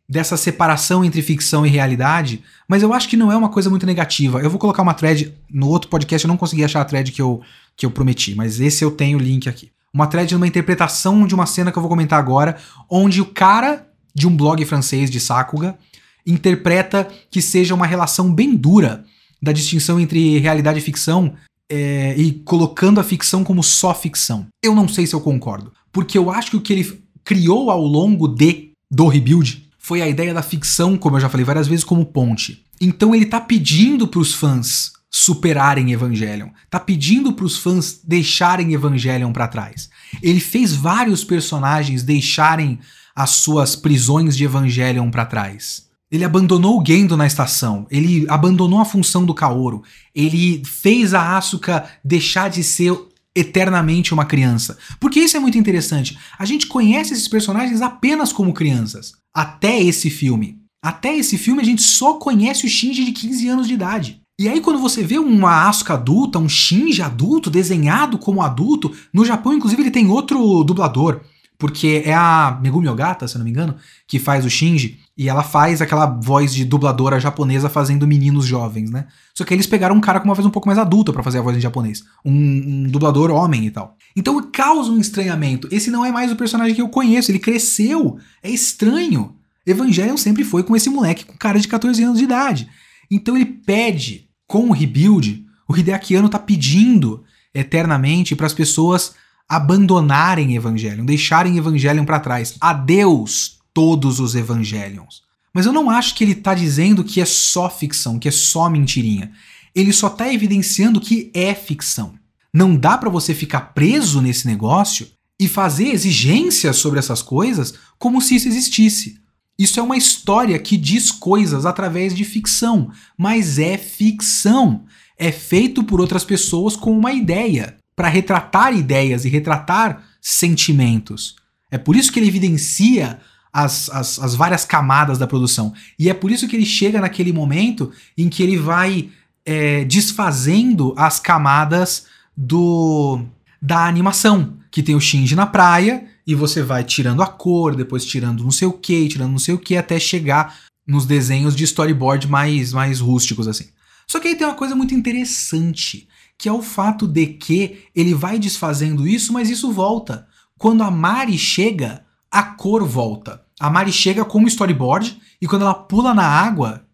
dessa separação entre ficção e realidade, mas eu acho que não é uma coisa muito negativa. Eu vou colocar uma thread no outro podcast, eu não consegui achar a thread que eu, que eu prometi, mas esse eu tenho o link aqui uma thread numa interpretação de uma cena que eu vou comentar agora, onde o cara de um blog francês de Sakuga interpreta que seja uma relação bem dura da distinção entre realidade e ficção é, e colocando a ficção como só ficção. Eu não sei se eu concordo, porque eu acho que o que ele criou ao longo de do rebuild foi a ideia da ficção, como eu já falei várias vezes, como ponte. Então ele tá pedindo para os fãs superarem Evangelion. Tá pedindo para os fãs deixarem Evangelion para trás. Ele fez vários personagens deixarem as suas prisões de Evangelion para trás. Ele abandonou o Gendo na estação, ele abandonou a função do Kaoru, ele fez a Asuka deixar de ser eternamente uma criança. Porque isso é muito interessante. A gente conhece esses personagens apenas como crianças, até esse filme. Até esse filme a gente só conhece o Shinji de 15 anos de idade. E aí, quando você vê uma Asuka adulta, um Shinji adulto, desenhado como adulto, no Japão, inclusive, ele tem outro dublador. Porque é a Megumi Ogata, se não me engano, que faz o Shinji. E ela faz aquela voz de dubladora japonesa fazendo meninos jovens, né? Só que eles pegaram um cara com uma voz um pouco mais adulta para fazer a voz em japonês. Um, um, dublador homem e tal. Então causa um estranhamento. Esse não é mais o personagem que eu conheço, ele cresceu. É estranho. Evangelion sempre foi com esse moleque com cara de 14 anos de idade. Então ele pede com o rebuild, o Hideaki Anno tá pedindo eternamente para as pessoas abandonarem Evangelion, deixarem Evangelion para trás. Adeus todos os Evangelions. Mas eu não acho que ele tá dizendo que é só ficção, que é só mentirinha. Ele só tá evidenciando que é ficção. Não dá para você ficar preso nesse negócio e fazer exigências sobre essas coisas como se isso existisse. Isso é uma história que diz coisas através de ficção, mas é ficção. É feito por outras pessoas com uma ideia, para retratar ideias e retratar sentimentos. É por isso que ele evidencia as, as, as, várias camadas da produção. E é por isso que ele chega naquele momento em que ele vai é, desfazendo as camadas do da animação, que tem o Shinji na praia e você vai tirando a cor, depois tirando não sei o que, tirando não sei o que, até chegar nos desenhos de storyboard mais, mais rústicos assim. Só que aí tem uma coisa muito interessante, que é o fato de que ele vai desfazendo isso, mas isso volta. Quando a Mari chega, a cor volta. A Mari chega como storyboard e quando ela pula na água,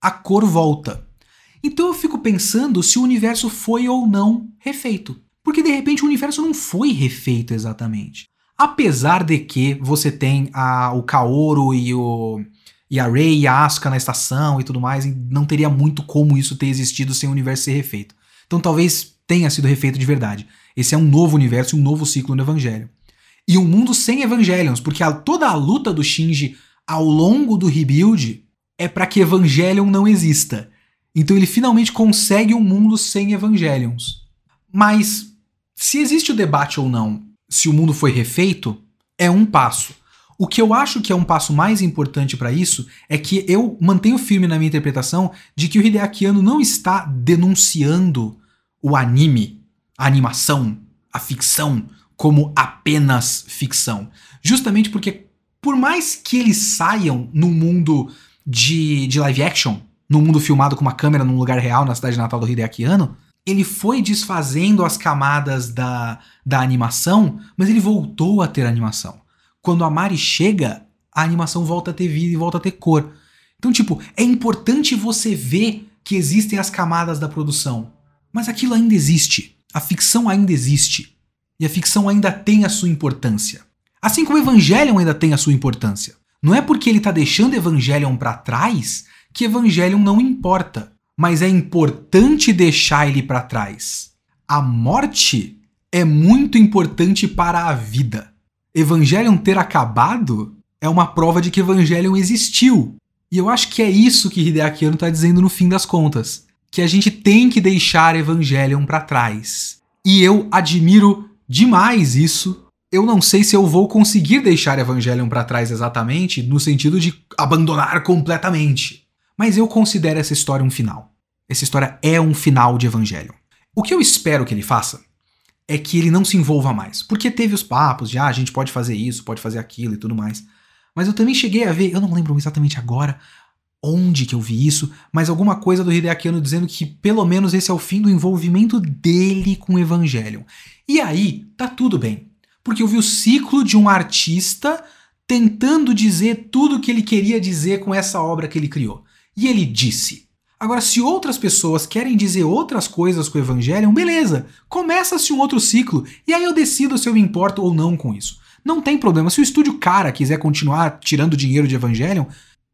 a cor volta. Então eu fico pensando se o universo foi ou não refeito. Porque de repente o universo não foi refeito exatamente. Apesar de que você tem a, o Kaoru e, o, e a Rei e a Asuka na estação e tudo mais, não teria muito como isso ter existido sem o universo ser refeito. Então talvez tenha sido refeito de verdade. Esse é um novo universo um novo ciclo no Evangelho. E um mundo sem Evangelions, porque a, toda a luta do Shinji ao longo do rebuild é para que Evangelion não exista. Então ele finalmente consegue um mundo sem Evangelions. Mas se existe o debate ou não, se o mundo foi refeito, é um passo. O que eu acho que é um passo mais importante para isso é que eu mantenho firme na minha interpretação de que o Hideaki Anno não está denunciando o anime, a animação, a ficção como apenas ficção. Justamente porque por mais que eles saiam no mundo de, de live action, no mundo filmado com uma câmera num lugar real na cidade natal do Hideaki Anno, ele foi desfazendo as camadas da, da animação, mas ele voltou a ter animação. Quando a Mari chega, a animação volta a ter vida e volta a ter cor. Então, tipo, é importante você ver que existem as camadas da produção. Mas aquilo ainda existe. A ficção ainda existe. E a ficção ainda tem a sua importância. Assim como Evangelion ainda tem a sua importância. Não é porque ele está deixando Evangelion para trás que Evangelion não importa, mas é importante deixar ele para trás. A morte é muito importante para a vida. Evangelion ter acabado é uma prova de que Evangelion existiu. E eu acho que é isso que Hideaki Anno está dizendo no fim das contas, que a gente tem que deixar Evangelion para trás. E eu admiro demais isso. Eu não sei se eu vou conseguir deixar Evangelion para trás exatamente, no sentido de abandonar completamente. Mas eu considero essa história um final. Essa história é um final de Evangelho. O que eu espero que ele faça é que ele não se envolva mais. Porque teve os papos de, ah, a gente pode fazer isso, pode fazer aquilo e tudo mais. Mas eu também cheguei a ver, eu não lembro exatamente agora onde que eu vi isso, mas alguma coisa do Hideaki Anno dizendo que pelo menos esse é o fim do envolvimento dele com o Evangelho. E aí, tá tudo bem. Porque eu vi o ciclo de um artista tentando dizer tudo o que ele queria dizer com essa obra que ele criou. E ele disse. Agora, se outras pessoas querem dizer outras coisas com o Evangelho, beleza, começa-se um outro ciclo, e aí eu decido se eu me importo ou não com isso. Não tem problema, se o estúdio cara quiser continuar tirando dinheiro de Evangelion,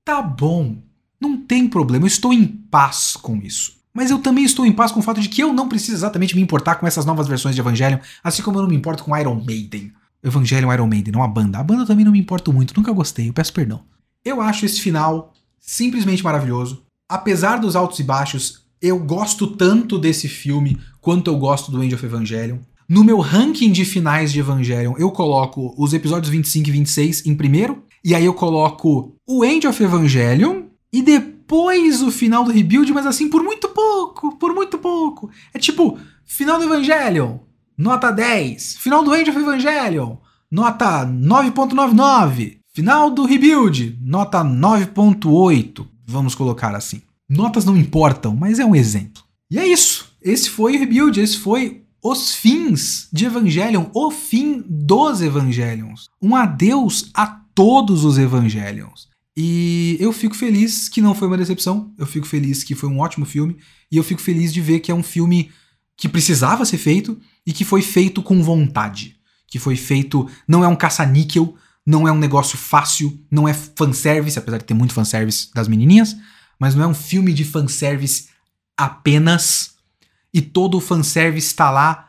tá bom, não tem problema, eu estou em paz com isso. Mas eu também estou em paz com o fato de que eu não preciso exatamente me importar com essas novas versões de Evangelion, assim como eu não me importo com Iron Maiden. Evangelion Iron Maiden, não a banda. A banda também não me importo muito, nunca gostei, eu peço perdão. Eu acho esse final simplesmente maravilhoso. Apesar dos altos e baixos, eu gosto tanto desse filme quanto eu gosto do End of Evangelion. No meu ranking de finais de Evangelion, eu coloco os episódios 25 e 26 em primeiro, e aí eu coloco o End of Evangelion e depois o final do Rebuild, mas assim por muito pouco, por muito pouco. É tipo, final do Evangelion, nota 10. Final do End of Evangelion, nota 9.99. Final do rebuild, nota 9.8, vamos colocar assim. Notas não importam, mas é um exemplo. E é isso. Esse foi o rebuild, esse foi os fins de Evangelion, o fim dos Evangelions. Um adeus a todos os Evangelions. E eu fico feliz que não foi uma decepção, eu fico feliz que foi um ótimo filme, e eu fico feliz de ver que é um filme que precisava ser feito e que foi feito com vontade. Que foi feito, não é um caça-níquel, Não é um negócio fácil, não é fanservice, apesar de ter muito fanservice das menininhas, mas não é um filme de fanservice apenas. E todo o fanservice está lá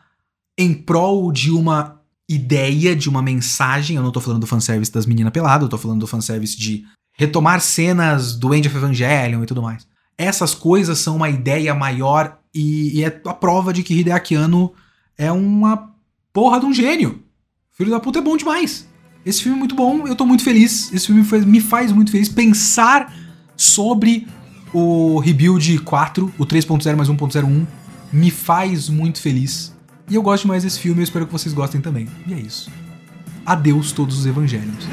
em prol de uma ideia, de uma mensagem. Eu não tô falando do fanservice das meninas peladas, eu tô falando do fanservice de retomar cenas do End of Evangelion e tudo mais. Essas coisas são uma ideia maior e, e é a prova de que Hideaki Anno é uma porra de um gênio. Filho da puta é bom demais. Esse filme é muito bom, eu tô muito feliz. Esse filme me faz muito feliz pensar sobre o Rebuild 4, o 3.0 mais 1.01, me faz muito feliz. E eu gosto mais desse filme, eu espero que vocês gostem também. E é isso. Adeus todos os evangelhos.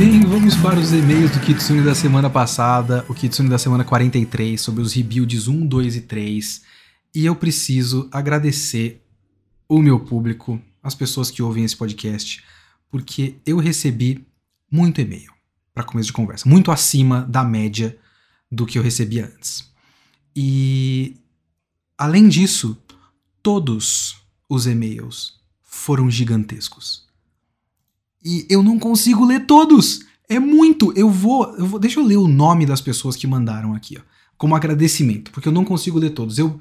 Bem, vamos para os e-mails do Kitsune da semana passada, o Kitsune da semana 43, sobre os rebuilds 1, 2 e 3. E eu preciso agradecer o meu público, as pessoas que ouvem esse podcast, porque eu recebi muito e-mail para começo de conversa, muito acima da média do que eu recebia antes. E além disso, todos os e-mails foram gigantescos. E eu não consigo ler todos. É muito. Eu vou, eu vou. Deixa eu ler o nome das pessoas que mandaram aqui, ó, como agradecimento, porque eu não consigo ler todos. Eu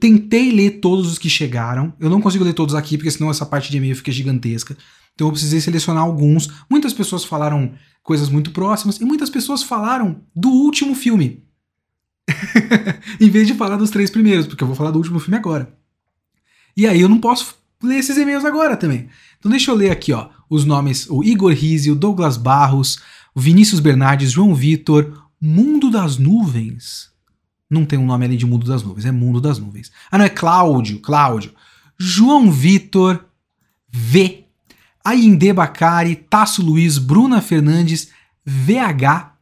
tentei ler todos os que chegaram. Eu não consigo ler todos aqui, porque senão essa parte de e-mail fica gigantesca. Então eu precisei selecionar alguns. Muitas pessoas falaram coisas muito próximas e muitas pessoas falaram do último filme. em vez de falar dos três primeiros, porque eu vou falar do último filme agora. E aí eu não posso ler esses e-mails agora também. Então deixa eu ler aqui, ó, os nomes: o Igor Rizzi, o Douglas Barros, o Vinícius Bernardes, João Vitor, Mundo das Nuvens. Não tem um nome ali de Mundo das Nuvens, é Mundo das Nuvens. Ah, não, é Cláudio, Cláudio. João Vitor V. Ainde Bacari, Tasso Luiz, Bruna Fernandes, VH,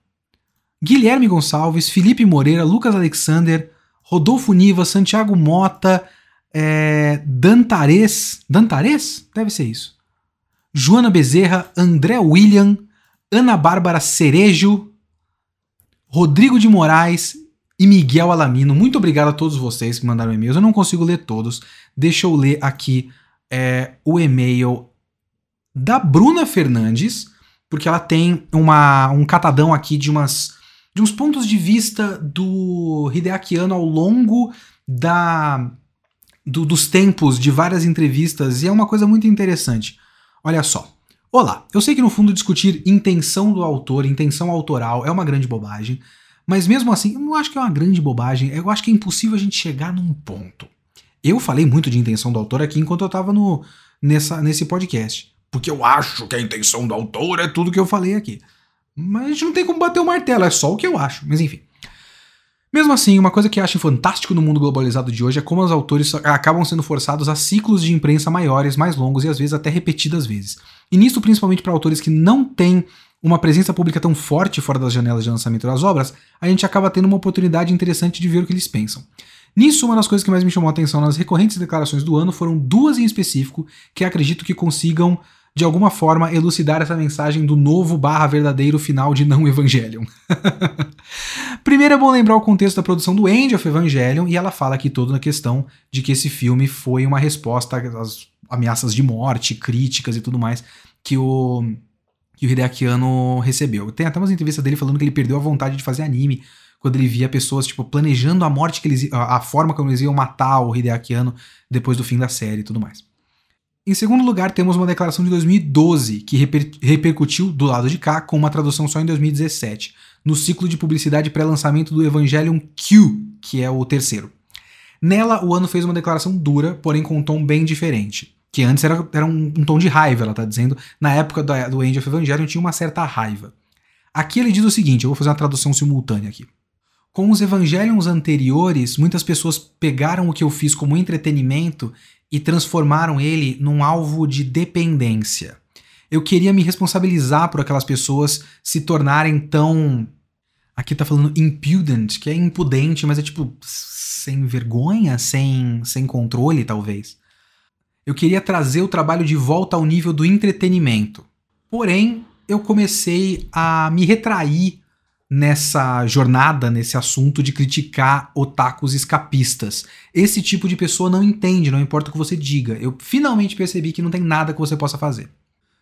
Guilherme Gonçalves, Felipe Moreira, Lucas Alexander, Rodolfo Niva, Santiago Mota, é, Dantares. Dantares? Deve ser isso. Joana Bezerra, André William, Ana Bárbara Cerejo, Rodrigo de Moraes e Miguel Alamino. Muito obrigado a todos vocês que mandaram e-mails. Eu não consigo ler todos. Deixa eu ler aqui é, o e-mail da Bruna Fernandes, porque ela tem uma, um catadão aqui de umas de uns pontos de vista do Hideaki Anno ao longo da do, dos tempos de várias entrevistas e é uma coisa muito interessante. Olha só. Olá, eu sei que no fundo discutir intenção do autor, intenção autoral é uma grande bobagem, mas mesmo assim, eu não acho que é uma grande bobagem, eu acho que é impossível a gente chegar num ponto. Eu falei muito de intenção do autor aqui enquanto eu estava no, nessa, nesse podcast porque eu acho que a intenção do autor é tudo que eu falei aqui. Mas a gente não tem como bater o martelo, é só o que eu acho. Mas enfim. Mesmo assim, uma coisa que acho fantástico no mundo globalizado de hoje é como os autores acabam sendo forçados a ciclos de imprensa maiores, mais longos e às vezes até repetidas vezes. E nisso, principalmente para autores que não têm uma presença pública tão forte fora das janelas de lançamento das obras, a gente acaba tendo uma oportunidade interessante de ver o que eles pensam. Nisso, uma das coisas que mais me chamou a atenção nas recorrentes declarações do ano foram duas em específico que acredito que consigam de alguma forma elucidar essa mensagem do novo barra verdadeiro final de não Evangelion. Primeiro é bom lembrar o contexto da produção do End of Evangelion, e ela fala aqui toda na questão de que esse filme foi uma resposta às ameaças de morte, críticas e tudo mais que o, que o Hideaki Anno recebeu. Tem até umas entrevistas dele falando que ele perdeu a vontade de fazer anime quando ele via pessoas tipo planejando a morte que eles a, forma como eles iam matar o Hideaki Anno depois do fim da série e tudo mais. Em segundo lugar, temos uma declaração de 2012, que reper repercutiu do lado de cá com uma tradução só em 2017, no ciclo de publicidade pré-lançamento do Evangelion Q, que é o terceiro. Nela, o ano fez uma declaração dura, porém com um tom bem diferente. Que antes era, era um, um tom de raiva, ela tá dizendo. Na época do, do End of Evangelion tinha uma certa raiva. Aqui ele diz o seguinte: eu vou fazer uma tradução simultânea aqui. Com os Evangelions anteriores, muitas pessoas pegaram o que eu fiz como entretenimento e transformaram ele num alvo de dependência. Eu queria me responsabilizar por aquelas pessoas se tornarem tão. Aqui tá falando impudent, que é impudente, mas é tipo sem vergonha, sem, sem controle, talvez. Eu queria trazer o trabalho de volta ao nível do entretenimento. Porém, eu comecei a me retrair nessa jornada, nesse assunto de criticar otakus escapistas. Esse tipo de pessoa não entende, não importa o que você diga. Eu finalmente percebi que não tem nada que você possa fazer.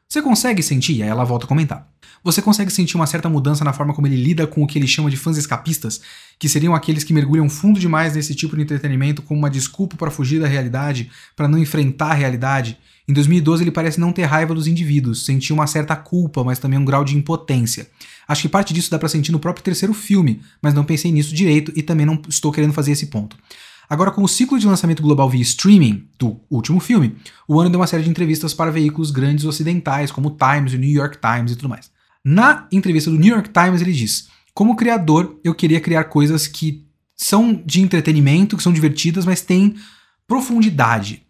Você consegue sentir, aí ela volta a comentar. Você consegue sentir uma certa mudança na forma como ele lida com o que ele chama de fãs escapistas, que seriam aqueles que mergulham fundo demais nesse tipo de entretenimento como uma desculpa para fugir da realidade, para não enfrentar a realidade. Em 2012 ele parece não ter raiva dos indivíduos, sentir uma certa culpa, mas também um grau de impotência. Acho que parte disso dá para sentir no próprio terceiro filme, mas não pensei nisso direito e também não estou querendo fazer esse ponto. Agora, com o ciclo de lançamento global via streaming do último filme, o ano deu uma série de entrevistas para veículos grandes ocidentais, como o Times, o New York Times e tudo mais. Na entrevista do New York Times, ele diz: Como criador, eu queria criar coisas que são de entretenimento, que são divertidas, mas têm profundidade.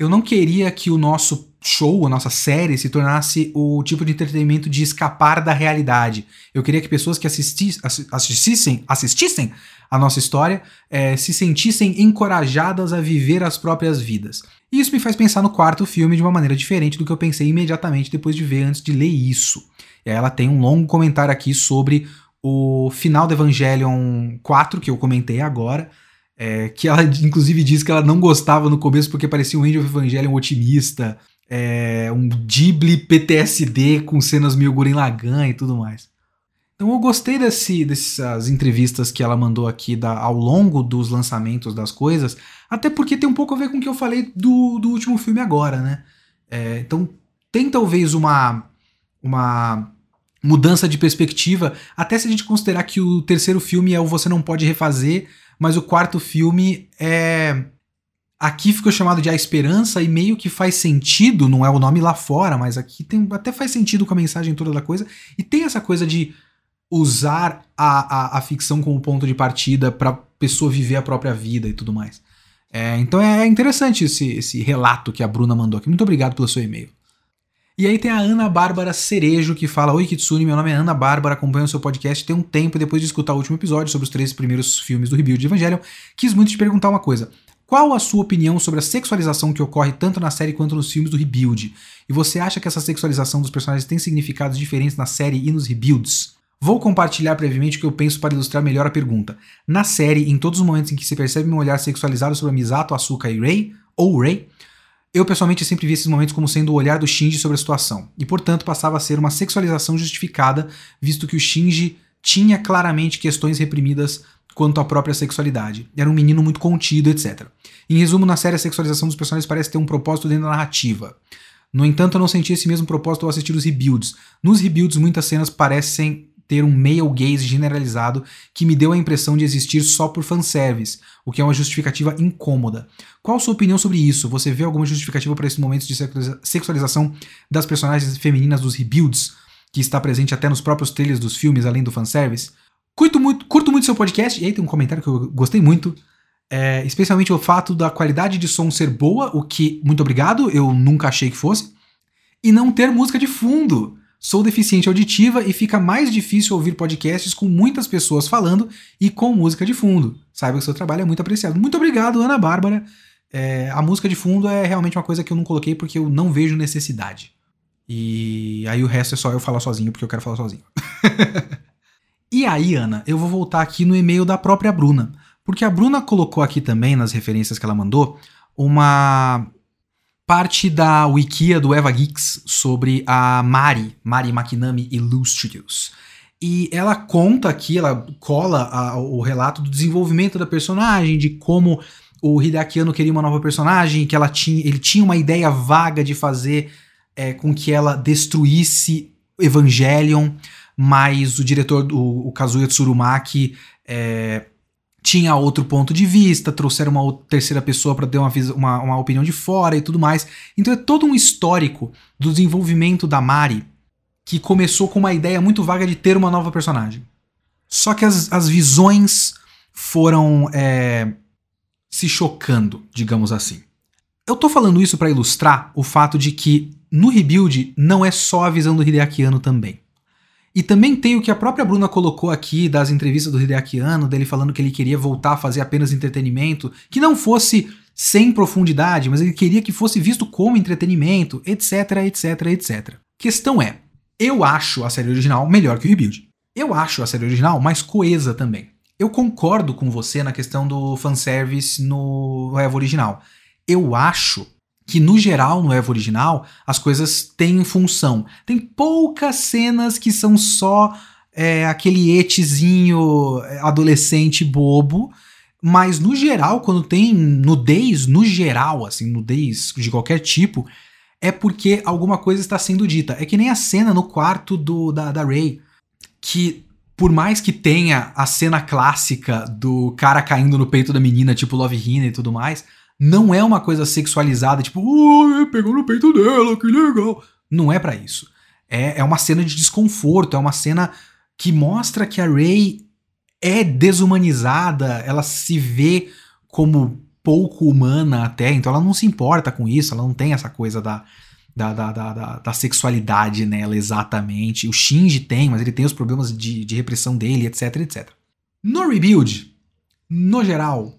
Eu não queria que o nosso show, a nossa série, se tornasse o tipo de entretenimento de escapar da realidade. Eu queria que pessoas que assisti assistissem, assistissem a nossa história é, se sentissem encorajadas a viver as próprias vidas. E isso me faz pensar no quarto filme de uma maneira diferente do que eu pensei imediatamente depois de ver antes de ler isso. E ela tem um longo comentário aqui sobre o final do Evangelion 4, que eu comentei agora, é, que ela inclusive diz que ela não gostava no começo porque parecia um Angel Evangelion otimista, é, um Ghibli PTSD com cenas meio Guren Lagann e tudo mais. Então eu gostei desse, dessas entrevistas que ela mandou aqui da, ao longo dos lançamentos das coisas, até porque tem um pouco a ver com o que eu falei do, do último filme agora, né? É, então tem talvez uma, uma mudança de perspectiva, até se a gente considerar que o terceiro filme é o Você Não Pode Refazer, mas o quarto filme é. Aqui ficou chamado de A Esperança e meio que faz sentido, não é o nome lá fora, mas aqui tem, até faz sentido com a mensagem toda da coisa. E tem essa coisa de usar a, a, a ficção como ponto de partida para pessoa viver a própria vida e tudo mais. É, então é interessante esse, esse relato que a Bruna mandou aqui. Muito obrigado pelo seu e-mail. E aí tem a Ana Bárbara Cerejo que fala: Oi Kitsune, meu nome é Ana Bárbara, acompanho o seu podcast tem um tempo depois de escutar o último episódio sobre os três primeiros filmes do Rebuild de Evangelion, quis muito te perguntar uma coisa. Qual a sua opinião sobre a sexualização que ocorre tanto na série quanto nos filmes do Rebuild? E você acha que essa sexualização dos personagens tem significados diferentes na série e nos Rebuilds? Vou compartilhar brevemente o que eu penso para ilustrar melhor a pergunta. Na série, em todos os momentos em que se percebe um olhar sexualizado sobre a Misato, Asuka e Rei, ou Rei, eu pessoalmente sempre vi esses momentos como sendo o olhar do Shinji sobre a situação, e portanto passava a ser uma sexualização justificada, visto que o Shinji tinha claramente questões reprimidas quanto à própria sexualidade. Era um menino muito contido, etc. Em resumo, na série a sexualização dos personagens parece ter um propósito dentro da narrativa. No entanto, eu não senti esse mesmo propósito ao assistir os rebuilds. Nos rebuilds, muitas cenas parecem ter um male gaze generalizado que me deu a impressão de existir só por fanservice, o que é uma justificativa incômoda. Qual a sua opinião sobre isso? Você vê alguma justificativa para esses momentos de sexualização das personagens femininas dos rebuilds, que está presente até nos próprios trailers dos filmes, além do fanservice? Curto muito, curto muito seu podcast, e aí tem um comentário que eu gostei muito, é, especialmente o fato da qualidade de som ser boa, o que, muito obrigado, eu nunca achei que fosse, e não ter música de fundo. Sou deficiente auditiva e fica mais difícil ouvir podcasts com muitas pessoas falando e com música de fundo. Saiba que seu trabalho é muito apreciado. Muito obrigado, Ana Bárbara. É, a música de fundo é realmente uma coisa que eu não coloquei porque eu não vejo necessidade. E aí o resto é só eu falar sozinho porque eu quero falar sozinho. e aí, Ana, eu vou voltar aqui no e-mail da própria Bruna. Porque a Bruna colocou aqui também, nas referências que ela mandou, uma parte da wikia do Eva Geeks sobre a Mari, Mari Makinami Illustrious. E ela conta aqui, ela cola a, o relato do desenvolvimento da personagem, de como o Hideaki Anno queria uma nova personagem, que ela tinha, ele tinha uma ideia vaga de fazer é, com que ela destruísse Evangelion, mas o diretor, o, o Kazuya Tsurumaki, é, tinha outro ponto de vista, trouxeram uma terceira pessoa para ter uma, uma, uma, opinião de fora e tudo mais. Então é todo um histórico do desenvolvimento da Mari que começou com uma ideia muito vaga de ter uma nova personagem. Só que as, as visões foram é, se chocando, digamos assim. Eu tô falando isso para ilustrar o fato de que no Rebuild não é só a visão do Hideaki Anno também. E também tem o que a própria Bruna colocou aqui das entrevistas do Hideaki Anno, dele falando que ele queria voltar a fazer apenas entretenimento, que não fosse sem profundidade, mas ele queria que fosse visto como entretenimento, etc, etc, etc. Questão é, eu acho a série original melhor que o Rebuild. Eu acho a série original mais coesa também. Eu concordo com você na questão do fanservice no Eva original. Eu acho que, no geral, no Eva original, as coisas têm função. Tem poucas cenas que são só é, aquele etezinho é, adolescente bobo, mas no geral, quando tem nudez, no geral, assim, nudez de qualquer tipo, é porque alguma coisa está sendo dita. É que nem a cena no quarto do, da, da Ray, que por mais que tenha a cena clássica do cara caindo no peito da menina, tipo Love Hina e tudo mais, não é uma coisa sexualizada, tipo, oh, pegou no peito dela, que legal. Não é para isso. É, é uma cena de desconforto, é uma cena que mostra que a Ray é desumanizada, ela se vê como pouco humana até, então ela não se importa com isso, ela não tem essa coisa da, da, da, da, da sexualidade nela exatamente. O Shinji tem, mas ele tem os problemas de, de repressão dele, etc, etc. No Rebuild, no geral,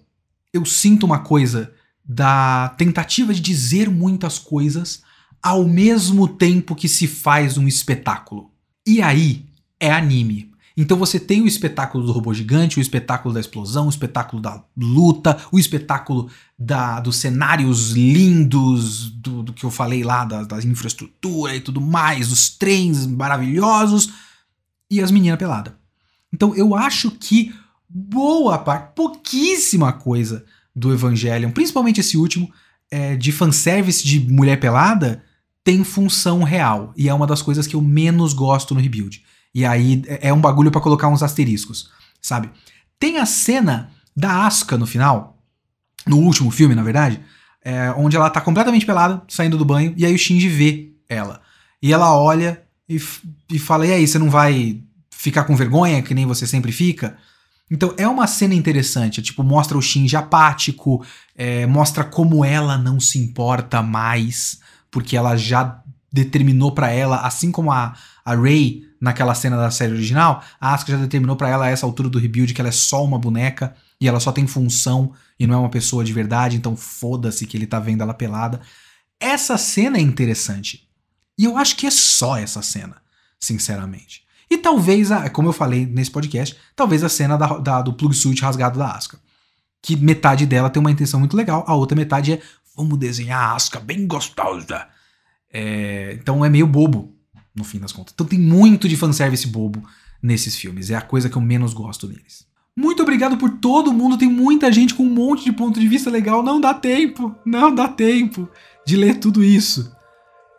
eu sinto uma coisa da tentativa de dizer muitas coisas ao mesmo tempo que se faz um espetáculo. E aí é anime. Então você tem o espetáculo do robô gigante, o espetáculo da explosão, o espetáculo da luta, o espetáculo da, dos cenários lindos, do, do que eu falei lá, da, da, infraestrutura e tudo mais, os trens maravilhosos e as meninas peladas. Então eu acho que boa parte, pouquíssima coisa do Evangelion, principalmente esse último, é, de fanservice de mulher pelada, tem função real. E é uma das coisas que eu menos gosto no Rebuild. E aí é, é um bagulho para colocar uns asteriscos, sabe? Tem a cena da Asuka no final, no último filme, na verdade, é, onde ela tá completamente pelada, saindo do banho, e aí o Shinji vê ela. E ela olha e, e fala: E aí, você não vai ficar com vergonha, que nem você sempre fica? Então é uma cena interessante, tipo, mostra o Shinji apático, é, mostra como ela não se importa mais, porque ela já determinou para ela, assim como a, a Rey naquela cena da série original, a Asuka já determinou para ela a essa altura do rebuild que ela é só uma boneca e ela só tem função e não é uma pessoa de verdade, então foda-se que ele tá vendo ela pelada. Essa cena é interessante. E eu acho que é só essa cena, sinceramente. E talvez, a, como eu falei nesse podcast, talvez a cena da, da, do plug suit rasgado da Asuka. Que metade dela tem uma intenção muito legal, a outra metade é vamos desenhar a Asuka bem gostosa. É, então é meio bobo, no fim das contas. Então tem muito de fanservice bobo nesses filmes. É a coisa que eu menos gosto deles. Muito obrigado por todo mundo. Tem muita gente com um monte de ponto de vista legal. Não dá tempo, não dá tempo de ler tudo isso.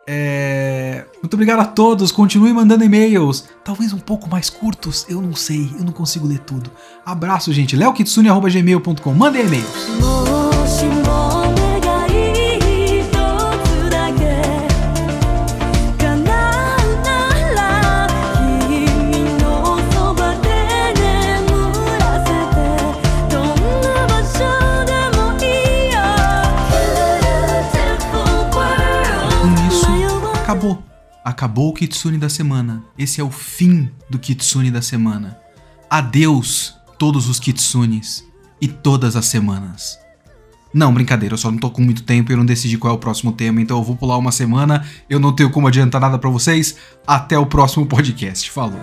É... Muito obrigado a todos. Continue mandando e-mails. Talvez um pouco mais curtos. Eu não sei. Eu não consigo ler tudo. Abraço, gente. leokitsune.gmail.com. Mandem e-mails. Acabou o Kitsune da semana. Esse é o fim do Kitsune da semana. Adeus, todos os Kitsunes e todas as semanas. Não, brincadeira, eu só não tô com muito tempo e eu não decidi qual é o próximo tema, então eu vou pular uma semana, eu não tenho como adiantar nada para vocês. Até o próximo podcast. Falou.